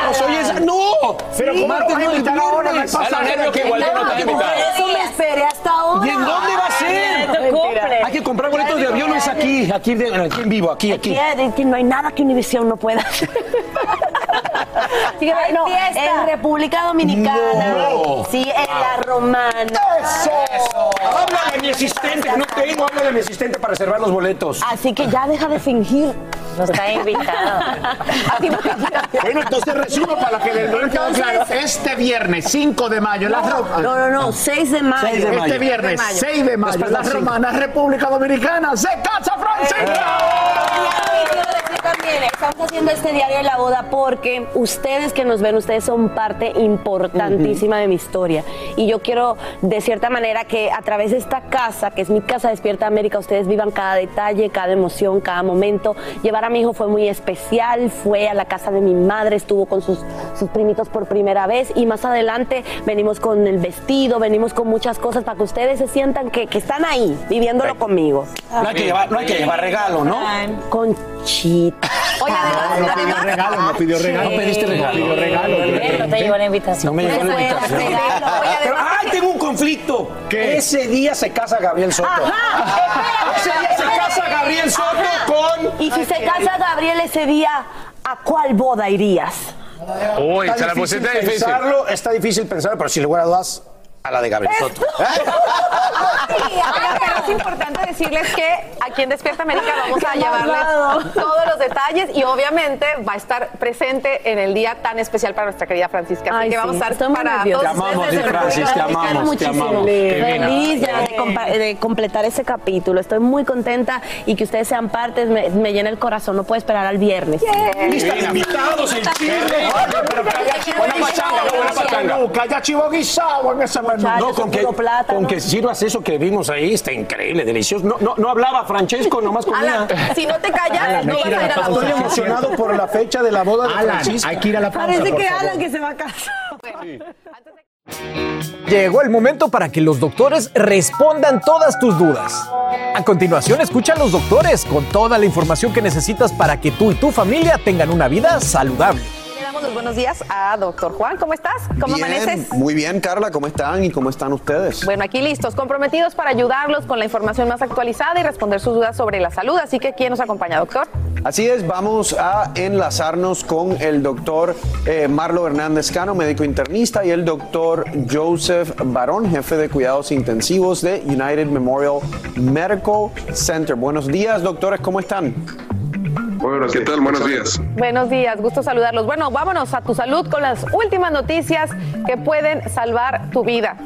Pues hoy es- ¡No! Pero ¿cómo Martes, lo vas a invitar ahora? No hay pasaje nervio que tú no te has Por invitado. eso me esperé hasta ahora. ¿Y en dónde va a ser? Hay que comprar boletos de avión, no es aquí, aquí, aquí en vivo, aquí, aquí. No hay nada que Univision no pueda hacer. Así que, no, en República Dominicana. No. Sí, en la Romana. ¡Eso! Habla de mi asistente, no tengo, habla de mi asistente para reservar los boletos. Así que ya deja de fingir. No está invitado. Bueno, entonces resumo para que le no le quedó claro. Este viernes, 5 de mayo, las No, no, no, no, 6 de mayo. Seis de mayo. Este viernes, 6 de mayo, Después las. Romanas, República Dominicana, se casa Francisca. También, estamos haciendo este diario de la boda porque ustedes que nos ven, ustedes son parte importantísima de mi historia. Y yo quiero, de cierta manera, que a través de esta casa, que es mi casa Despierta América, ustedes vivan cada detalle, cada emoción, cada momento. Llevar a mi hijo fue muy especial, fue a la casa de mi madre, estuvo con sus, sus primitos por primera vez y más adelante venimos con el vestido, venimos con muchas cosas para que ustedes se sientan que, que están ahí, viviéndolo conmigo. No hay que llevar, no hay que llevar regalo, ¿no? Conchita. Oye, además, No pidió regalo, no pidió regalo. No pediste regalo. No pidió regalo. No te llevó la invitación. No me llegó la invitación. Pero, ¡ay, tengo un conflicto! ¿Qué? Ese día se casa Gabriel Soto. Ese día se casa Gabriel Soto con... Y si se casa Gabriel ese día, ¿a cuál boda irías? Uy, se Está la difícil pusiste difícil. pensarlo, está difícil pensarlo, pero sin lugar a dudas, a la de Gabriel Soto. Sí, oiga, pero es importante decirles que aquí en Despierta América vamos a llevarles todos los detalles y obviamente va a estar presente en el día tan especial para nuestra querida Francisca. Así Ay, que vamos sí, a estar estoy para todos Te amamos, en Francis, te amamos, te amamos. Feliz ya de, completar ese capítulo. Estoy muy contenta y que ustedes sean partes. Me, me llena el corazón. No puedo esperar al viernes. Listas invitados, el chile. Buena pachanga, buena pachanga. Que haya chivo guisado en ese menú. No, con que, con que sirvas eso que vimos ahí, está increíble, delicioso. No, no, no hablaba Francesco, nomás comía. Alan, si no te callas, Alan, no hay vas a ir la a la pausa. Estoy emocionado por la fecha de la boda de Alan, Francisco. hay que ir a la pausa, Parece que favor. Alan que se va a casar. Llegó el momento para que los doctores respondan todas tus dudas. A continuación, escucha a los doctores con toda la información que necesitas para que tú y tu familia tengan una vida saludable. Le damos los buenos días a doctor Juan. ¿Cómo estás? ¿Cómo Bien, amaneces? Muy bien, Carla, ¿cómo están y cómo están ustedes? Bueno, aquí listos, comprometidos para ayudarlos con la información más actualizada y responder sus dudas sobre la salud. Así que, ¿quién nos acompaña, doctor? Así es, vamos a enlazarnos con el doctor eh, Marlo Hernández Cano, médico internista, y el doctor Joseph Barón, jefe de cuidados intensivos de United Memorial Medical Center. Buenos días, doctores, ¿cómo están? ¿Qué tal? Buenos días. Buenos días, gusto saludarlos. Bueno, vámonos a tu salud con las últimas noticias que pueden salvar tu vida.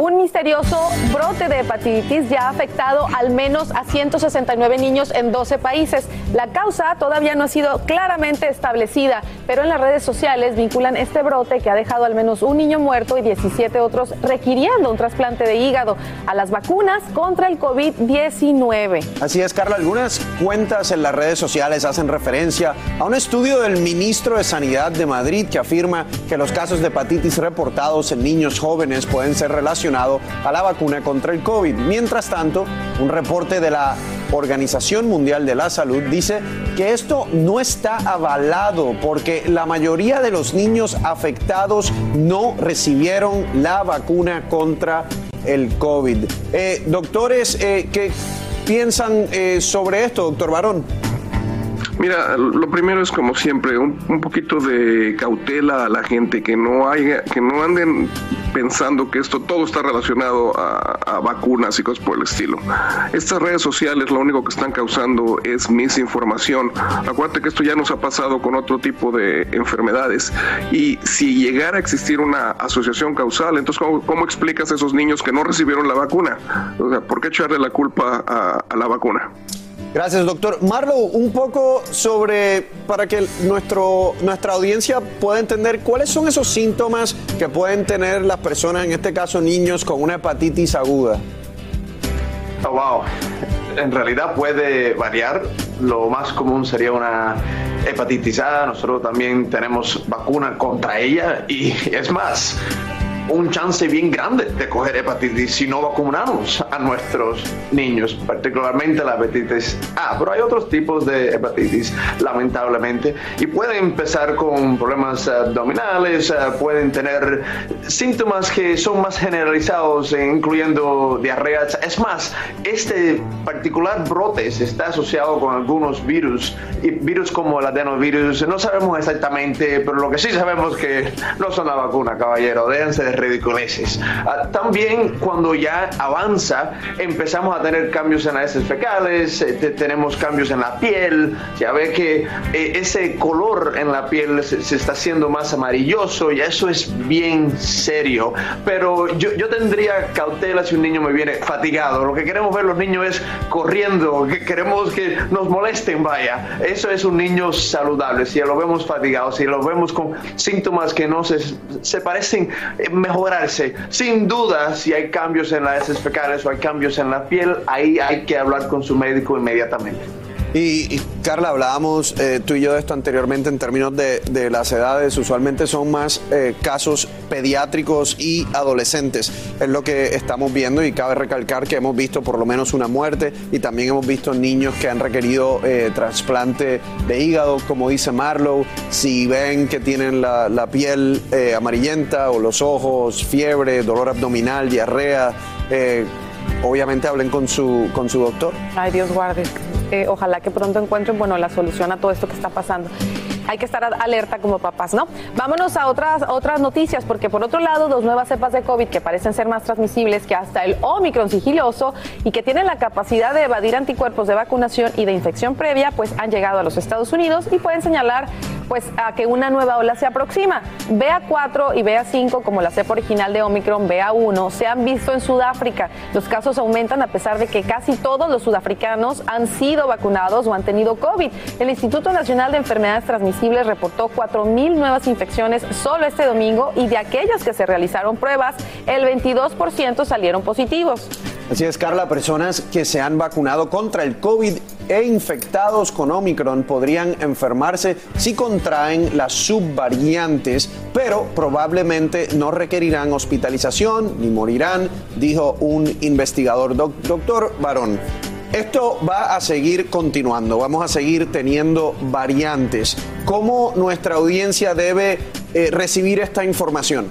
Un misterioso brote de hepatitis ya ha afectado al menos a 169 niños en 12 países. La causa todavía no ha sido claramente establecida, pero en las redes sociales vinculan este brote que ha dejado al menos un niño muerto y 17 otros requiriendo un trasplante de hígado a las vacunas contra el COVID-19. Así es, Carla. Algunas cuentas en las redes sociales hacen referencia a un estudio del ministro de Sanidad de Madrid que afirma que los casos de hepatitis reportados en niños jóvenes pueden ser relacionados a la vacuna contra el COVID. Mientras tanto, un reporte de la Organización Mundial de la Salud dice que esto no está avalado porque la mayoría de los niños afectados no recibieron la vacuna contra el COVID. Eh, doctores, eh, ¿qué piensan eh, sobre esto, doctor Barón? Mira, lo primero es como siempre, un, un poquito de cautela a la gente, que no haya, que no anden pensando que esto todo está relacionado a, vacunas y cosas por el estilo. Estas redes sociales lo único que están causando es misinformación. Acuérdate que esto ya nos ha pasado con otro tipo de enfermedades. Y si llegara a existir una asociación causal, entonces ¿cómo, cómo explicas a esos niños que no recibieron la vacuna? O sea, ¿por qué echarle la culpa a la vacuna? Gracias, doctor. Marlo, un poco sobre, para que nuestro, nuestra audiencia pueda entender cuáles son esos síntomas que pueden tener las personas, en este caso niños, con una hepatitis aguda. Oh, wow. En realidad puede variar. Lo más común sería una hepatitis A. Nosotros también tenemos vacuna contra ella y es más, un chance bien grande de coger hepatitis si no vacunamos a nuestros niños, particularmente la hepatitis A. Pero hay otros tipos de hepatitis, lamentablemente, y pueden empezar con problemas abdominales, eh, pueden tener síntomas que son más generalizados, eh, incluyendo diarrea. Es más, este particular brote está asociado con algunos virus, y virus como el adenovirus, no sabemos exactamente, pero lo que sí sabemos es que no son la vacuna, caballero, déjense de ridiculeces. Ah, también cuando ya avanza, empezamos a tener cambios en las heces fecales, eh, te- tenemos cambios en la piel, ya ve que eh, ese color en la piel se, se está haciendo más amarilloso y eso es bien serio. Pero yo, yo tendría cautela si un niño me viene fatigado. Lo que queremos ver los niños es corriendo, que queremos que nos molesten, vaya. Eso es un niño saludable. Si lo vemos fatigado, si lo vemos con síntomas que no se, se parecen eh, mejorarse, sin duda, si hay cambios en las heces fecales o hay cambios en la piel, ahí hay que hablar con su médico inmediatamente. Y, Carla, hablábamos eh, tú y yo de esto anteriormente en términos de, las edades. Usualmente son más eh, casos pediátricos y adolescentes. Es lo que estamos viendo y cabe recalcar que hemos visto por lo menos una muerte y también hemos visto niños que han requerido eh, trasplante de hígado, como dice Marlowe. Si ven que tienen la, piel eh, amarillenta o los ojos, fiebre, dolor abdominal, diarrea, obviamente hablen con su, con su doctor. Ay, Dios guarde. Eh, ojalá que pronto encuentren bueno, la solución a todo esto que está pasando. hay que estar alerta como papás, ¿no? Vámonos a otras, otras noticias, porque por otro lado, dos nuevas cepas de COVID que parecen ser más transmisibles que hasta el Omicron sigiloso y que tienen la capacidad de evadir anticuerpos de vacunación y de infección previa, pues han llegado a los Estados Unidos y pueden señalar pues a que una nueva ola se aproxima. BA4 y BA5, como la cepa original de Omicron, BA1, se han visto en Sudáfrica. Los casos aumentan a pesar de que casi todos los sudafricanos han sido vacunados o han tenido COVID. El Instituto Nacional de Enfermedades Transmisibles reportó 4.000 nuevas infecciones solo este domingo y de aquellas que se realizaron pruebas, el 22% salieron positivos. Así es, Carla, personas que se han vacunado contra el COVID e infectados con Omicron podrían enfermarse si contraen las subvariantes, pero probablemente no requerirán hospitalización ni morirán, dijo un investigador, doctor Barón. Esto va a seguir continuando, vamos a seguir teniendo variantes. ¿Cómo nuestra audiencia debe eh, recibir esta información?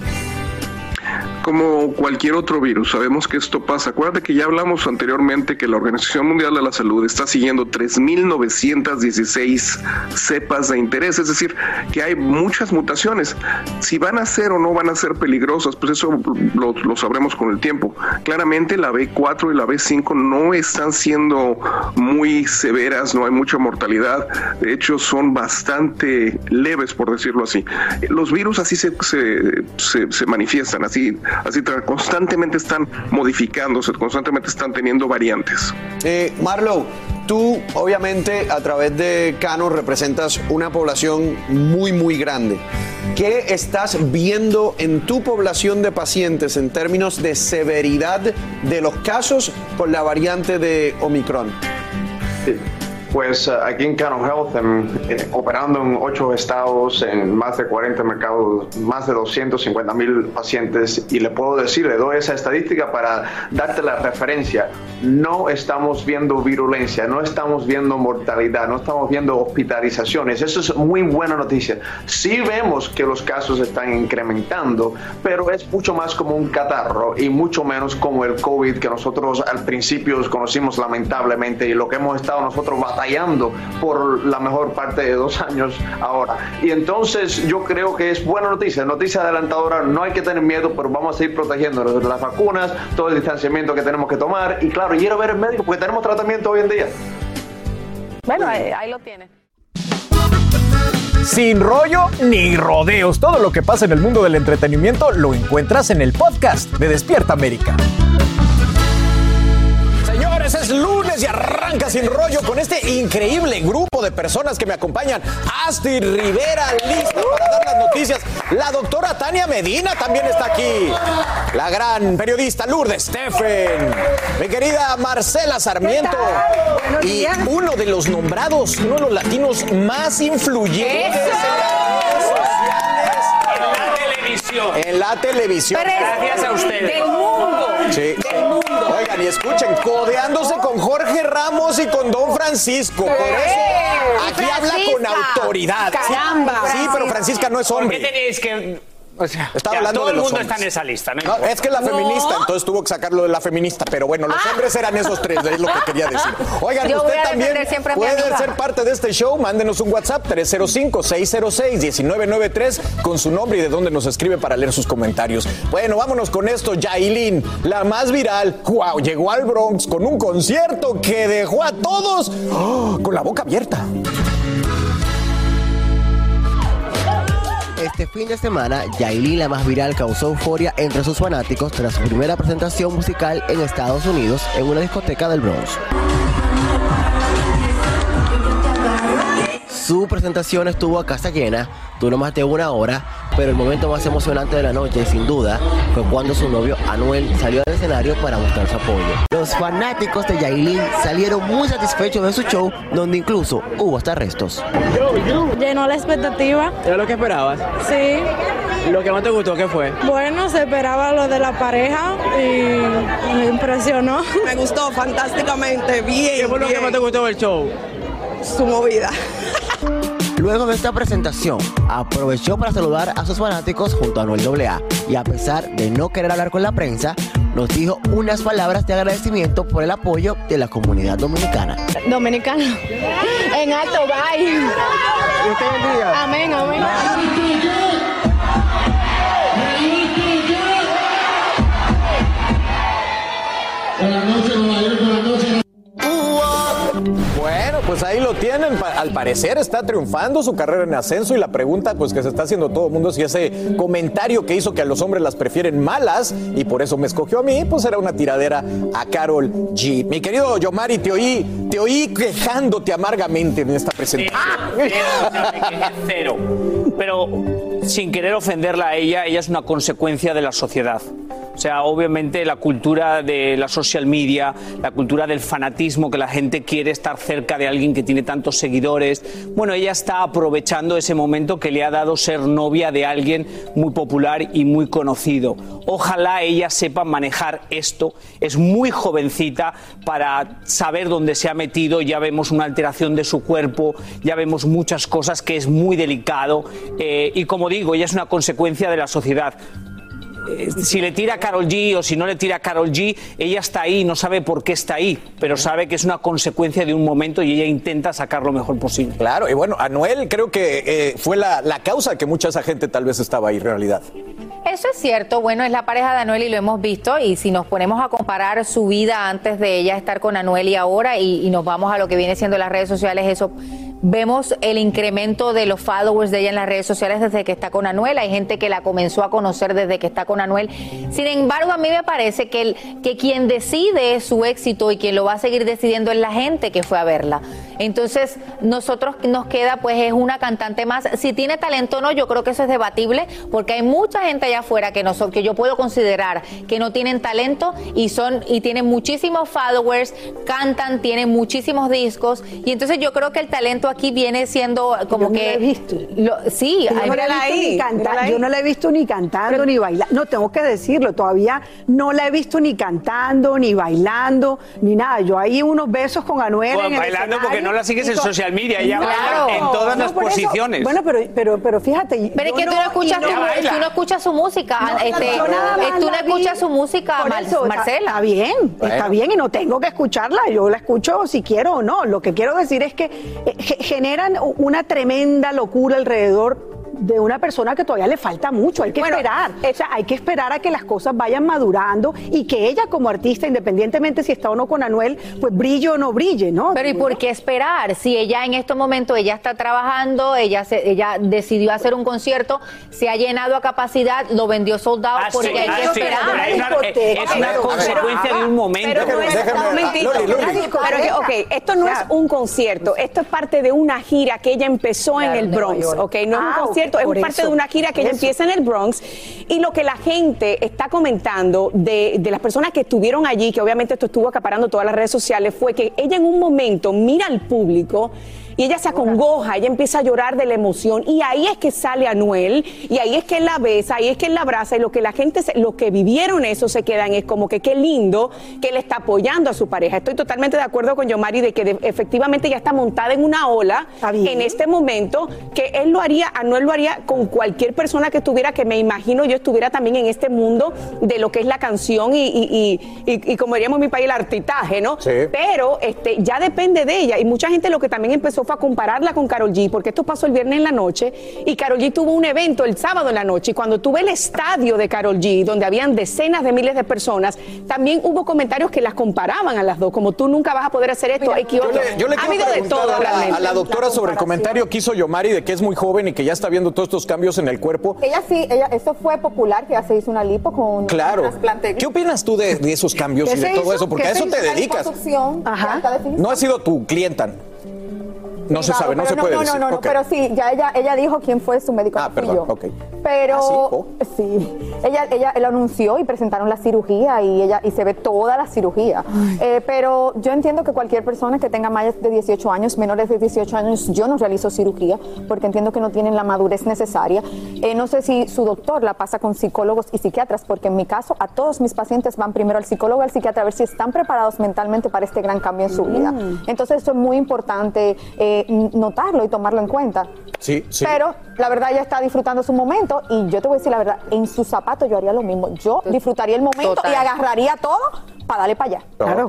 Como cualquier otro virus, sabemos que esto pasa. Acuérdate que ya hablamos anteriormente que la Organización Mundial de la Salud está siguiendo 3.916 cepas de interés, es decir, que hay muchas mutaciones. Si van a ser o no van a ser peligrosas, pues eso lo, sabremos con el tiempo. Claramente la B4 y la B5 no están siendo muy severas, no hay mucha mortalidad, de hecho son bastante leves, por decirlo así. Los virus así se, se, se, se manifiestan, así así constantemente están modificándose, constantemente están teniendo variantes. Eh, Marlow, tú obviamente a través de Cano representas una población muy, muy grande. ¿Qué estás viendo en tu población de pacientes en términos de severidad de los casos con la variante de Omicron? Sí. Pues uh, aquí en Cano Health, en, eh, operando en ocho estados, en más de 40 mercados, más de 250 mil pacientes, y le puedo decir, le doy esa estadística para darte la referencia. No estamos viendo virulencia, no estamos viendo mortalidad, no estamos viendo hospitalizaciones. Eso es muy buena noticia. Sí vemos que los casos están incrementando, pero es mucho más como un catarro y mucho menos como el COVID que nosotros al principio conocimos lamentablemente y lo que hemos estado nosotros batallando por la mejor parte de dos años ahora. Y entonces yo creo que es buena noticia, noticia adelantadora, no hay que tener miedo, pero vamos a seguir protegiéndonos de las vacunas, todo el distanciamiento que tenemos que tomar y claro, ir a ver el médico porque tenemos tratamiento hoy en día. Bueno, ahí, ahí lo tiene. Sin rollo ni rodeos, todo lo que pasa en el mundo del entretenimiento lo encuentras en el podcast de Despierta América. Señores, es lunes y arranca sin rollo con este increíble grupo de personas que me acompañan. Astrid Rivera, lista para dar las noticias. La doctora Tania Medina también está aquí. La gran periodista Lourdes Steffen. Mi querida Marcela Sarmiento. Y uno de los nombrados, uno de los latinos más influyentes en las redes sociales. televisión. En la televisión. Gracias a ustedes. Del mundo. Sí. Oigan, y escuchen, codeándose con Jorge Ramos y con Don Francisco. Por eso aquí habla con autoridad. Sí, Caramba. Sí, pero Francisca no es ¿Por qué hombre. tenéis que.? O sea, Estaba ya, hablando todo de el mundo hombres. está en esa lista, ¿no? No, es que la feminista, entonces tuvo que sacarlo de la feminista. Pero bueno, los hombres eran esos tres, es lo que quería decir. Oigan, Yo usted también puede ser parte de este show. Mándenos un WhatsApp 305-606-1993 con su nombre y de dónde nos escribe para leer sus comentarios. Bueno, vámonos con esto. Yailin, la más viral. ¡Wow! Llegó al Bronx con un concierto que dejó a todos ¡oh! con la boca abierta. Este fin de semana, Yailin, la más viral, causó euforia entre sus fanáticos tras su primera presentación musical en Estados Unidos en una discoteca del Bronx. Su presentación estuvo a casa llena, duró más de una hora, pero el momento más emocionante de la noche, sin duda, fue cuando su novio Anuel salió al escenario para mostrar su apoyo. Los fanáticos de Yailin salieron muy satisfechos de su show, donde incluso hubo hasta arrestos. Llenó la expectativa. ¿Era lo que esperabas? Sí. ¿Lo que más te gustó qué fue? Bueno, se esperaba lo de la pareja y me impresionó. Me gustó fantásticamente, bien. ¿Qué fue lo que más te gustó del show? Su movida. Luego de esta presentación, aprovechó para saludar a sus fanáticos junto a Anuel AA y a pesar de no querer hablar con la prensa, nos dijo unas palabras de agradecimiento por el apoyo de la comunidad dominicana. Dominicano. En alto, bye. Amén, amén. Bueno, pues ahí lo tienen. Al parecer está triunfando su carrera en ascenso y la pregunta pues que se está haciendo todo el mundo es si ese comentario que hizo que a los hombres las prefieren malas y por eso me escogió a mí, pues era una tiradera a Carol G. Mi querido Yomari, te oí, te oí quejándote amargamente en esta presentación. Cero. Pero sin querer ofenderla a ella, ella es una consecuencia de la sociedad. O sea, obviamente la cultura de la social media, la cultura del fanatismo, que la gente quiere estar cerca de alguien que tiene tantos seguidores. Bueno, ella está aprovechando ese momento que le ha dado ser novia de alguien muy popular y muy conocido. Ojalá ella sepa manejar esto. Es muy jovencita para saber dónde se ha metido. Ya vemos una alteración de su cuerpo, ya vemos muchas cosas que es muy delicado. Eh, y como digo, ella es una consecuencia de la sociedad. Eh, si le tira a Carol G o si no le tira a Carol G, ella está ahí, no sabe por qué está ahí, pero sabe que es una consecuencia de un momento y ella intenta sacar lo mejor posible. Claro, y bueno, Anuel creo que eh, fue la, la causa que mucha esa gente tal vez estaba ahí en realidad. Eso es cierto, bueno, es la pareja de Anuel y lo hemos visto y si nos ponemos a comparar su vida antes de ella estar con Anuel y ahora y, y nos vamos a lo que viene siendo las redes sociales, eso vemos el incremento de los followers de ella en las redes sociales desde que está con Anuel, hay gente que la comenzó a conocer desde que está con Anuel, sin embargo a mí me parece que, el, que quien decide su éxito y quien lo va a seguir decidiendo es la gente que fue a verla, entonces nosotros nos queda pues es una cantante más, si tiene talento o no, yo creo que eso es debatible porque hay mucha gente allá afuera que, no son, que yo puedo considerar que no tienen talento y son y tienen muchísimos followers, cantan, tienen muchísimos discos y entonces yo creo que el talento aquí viene siendo como Yo no que la he visto. lo- sí, Yo no, hay- la he visto ni canta- yo no la he visto ni cantando ni bailando. No, tengo que decirlo, todavía no la he visto ni cantando, ni bailando, ni nada. Yo ahí unos besos con Anuel. Bueno, en el bailando porque no la sigues en social media, ella No, baila en todas las eso- posiciones. bueno, pero, pero, pero fíjate. Pero es que tú no escuchas, tu- tú no escuchas su música, No, este, yo nada más eh, tú no escuchas su música, Mar- eso, Marcela. Está bien, está bien y no tengo que escucharla. Yo la escucho si quiero o no. Lo que quiero decir es que eh, ge- generan una tremenda locura alrededor de una persona que todavía le falta mucho, hay que esperar, o sea, hay que esperar a que las cosas vayan madurando y que ella como artista, independientemente si está o no con Anuel, pues brille o no brille, ¿no? Pero ¿y por qué esperar? Si ella en estos momentos, ella está trabajando, ella se- ella decidió hacer un concierto, se ha llenado a capacidad, lo vendió soldado Ah, porque sí, hay ah, que sí, esperar. una- eh, es una consecuencia de un momento. Pero no es, un momentito. Loli, Loli. Pero que, ok, esto no es un concierto, esto es parte de una gira que ella empezó en el Bronx, ok, no es Ah, un ok, concierto, es por parte eso, de una gira que ella eso. empieza en el Bronx y lo que la gente está comentando de, de las personas que estuvieron allí, que obviamente esto estuvo acaparando todas las redes sociales, fue que ella en un momento mira al público y ella se acongoja, ella empieza a llorar de la emoción y ahí es que sale Anuel y ahí es que él la besa, ahí es que él la abraza y lo que la gente, se- los que vivieron eso se quedan es como que qué lindo que él está apoyando a su pareja. Estoy totalmente de acuerdo con Yomari de que de- efectivamente ya está montada en una ola en este momento que él lo haría, Anuel lo haría con cualquier persona que estuviera, que me imagino yo estuviera también en este mundo de lo que es la canción y, y- y- y- y como diríamos en mi país, el artitaje, ¿no? Sí. Pero este, ya depende de ella. Y mucha gente lo que también empezó fue a compararla con Carol G, porque esto pasó el viernes en la noche y Carol G tuvo un evento el sábado en la noche. Y cuando tuve el estadio de Carol G, donde habían decenas de miles de personas, también hubo comentarios que las comparaban a las dos, como tú nunca vas a poder hacer esto. X Yo le, yo le ha habido de todo a la, realmente. a la doctora sobre el comentario que hizo Yomari de que es muy joven y que ya está viendo todos estos cambios en el cuerpo. Ella sí, ella, eso fue popular, que ya se hizo una lipo con un Claro. trasplante. ¿Qué opinas tú de, de esos cambios ¿Qué y de todo hizo? eso? Porque ¿Qué a eso te dedicas. No ha sido tu clienta. No se sabe, no se puede no, decir. No, no, no, Ok. pero sí, ya ella, ella dijo quién fue su médico. Ah, perdón, yo. ok. Pero Ah, sí, oh. sí, ella, ella lo anunció y presentaron la cirugía y ella y se ve toda la cirugía. Eh, pero yo entiendo que cualquier persona que tenga más de 18 años, menores de 18 años, yo no realizo cirugía porque entiendo que no tienen la madurez necesaria. Eh, no sé si su doctor la pasa con psicólogos y psiquiatras, porque en mi caso a todos mis pacientes van primero al psicólogo, al psiquiatra, a ver si están preparados mentalmente para este gran cambio en su vida. Entonces eso es muy importante eh, notarlo y tomarlo en cuenta. Sí, sí. Pero la verdad ella está disfrutando su momento. momento y yo te voy a decir la verdad, en sus zapatos yo haría lo mismo. Yo disfrutaría el momento Total. y agarraría todo para darle para allá. Claro.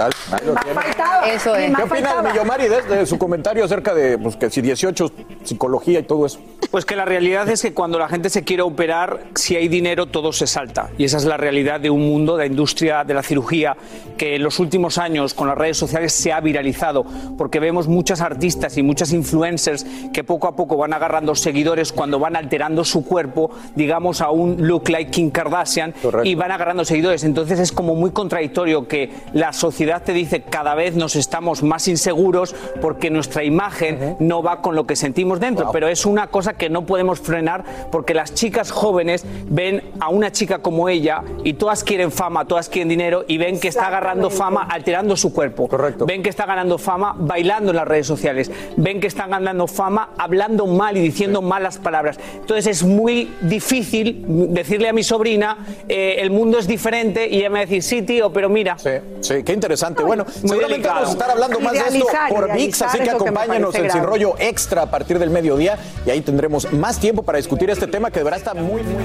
Eso es. ¿Qué opina Millomari de, de su comentario acerca de pues, que si 18, psicología y todo eso? Pues que la realidad es que cuando la gente se quiere operar, si hay dinero, todo se salta. Y esa es la realidad de un mundo, de la industria de la cirugía, que en los últimos años con las redes sociales se ha viralizado, porque vemos muchas artistas y muchas influencers que poco a poco van agarrando seguidores cuando van alterando su cuerpo, digamos, a un look like Kim Kardashian, y van agarrando seguidores. Entonces es como muy contradictorio que la sociedad te dice cada vez nos estamos más inseguros porque nuestra imagen no va con lo que sentimos dentro. Pero es una cosa que no podemos frenar porque las chicas jóvenes ven a una chica como ella y todas quieren fama, todas quieren dinero y ven que está agarrando fama alterando su cuerpo. Ven que está ganando fama bailando en las redes sociales. Ven que está ganando fama hablando mal y diciendo malas palabras. Entonces es muy difícil decirle a mi sobrina eh, el mundo es diferente y ella me va a decir sí tío, pero mira. Sí, sí, qué interesante. Bueno, seguramente delicado. vamos a estar hablando más de esto por VIX, así que acompáñenos en Sin. Rollo Extra a partir del mediodía y ahí tendremos más tiempo para discutir este tema que de verdad está muy, muy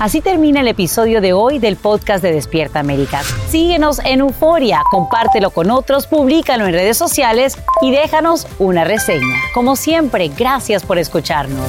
Así termina el episodio de hoy del podcast de Despierta América. Síguenos en Euforia, compártelo con otros, públicalo en redes sociales y déjanos una reseña. Como siempre, gracias por escucharnos.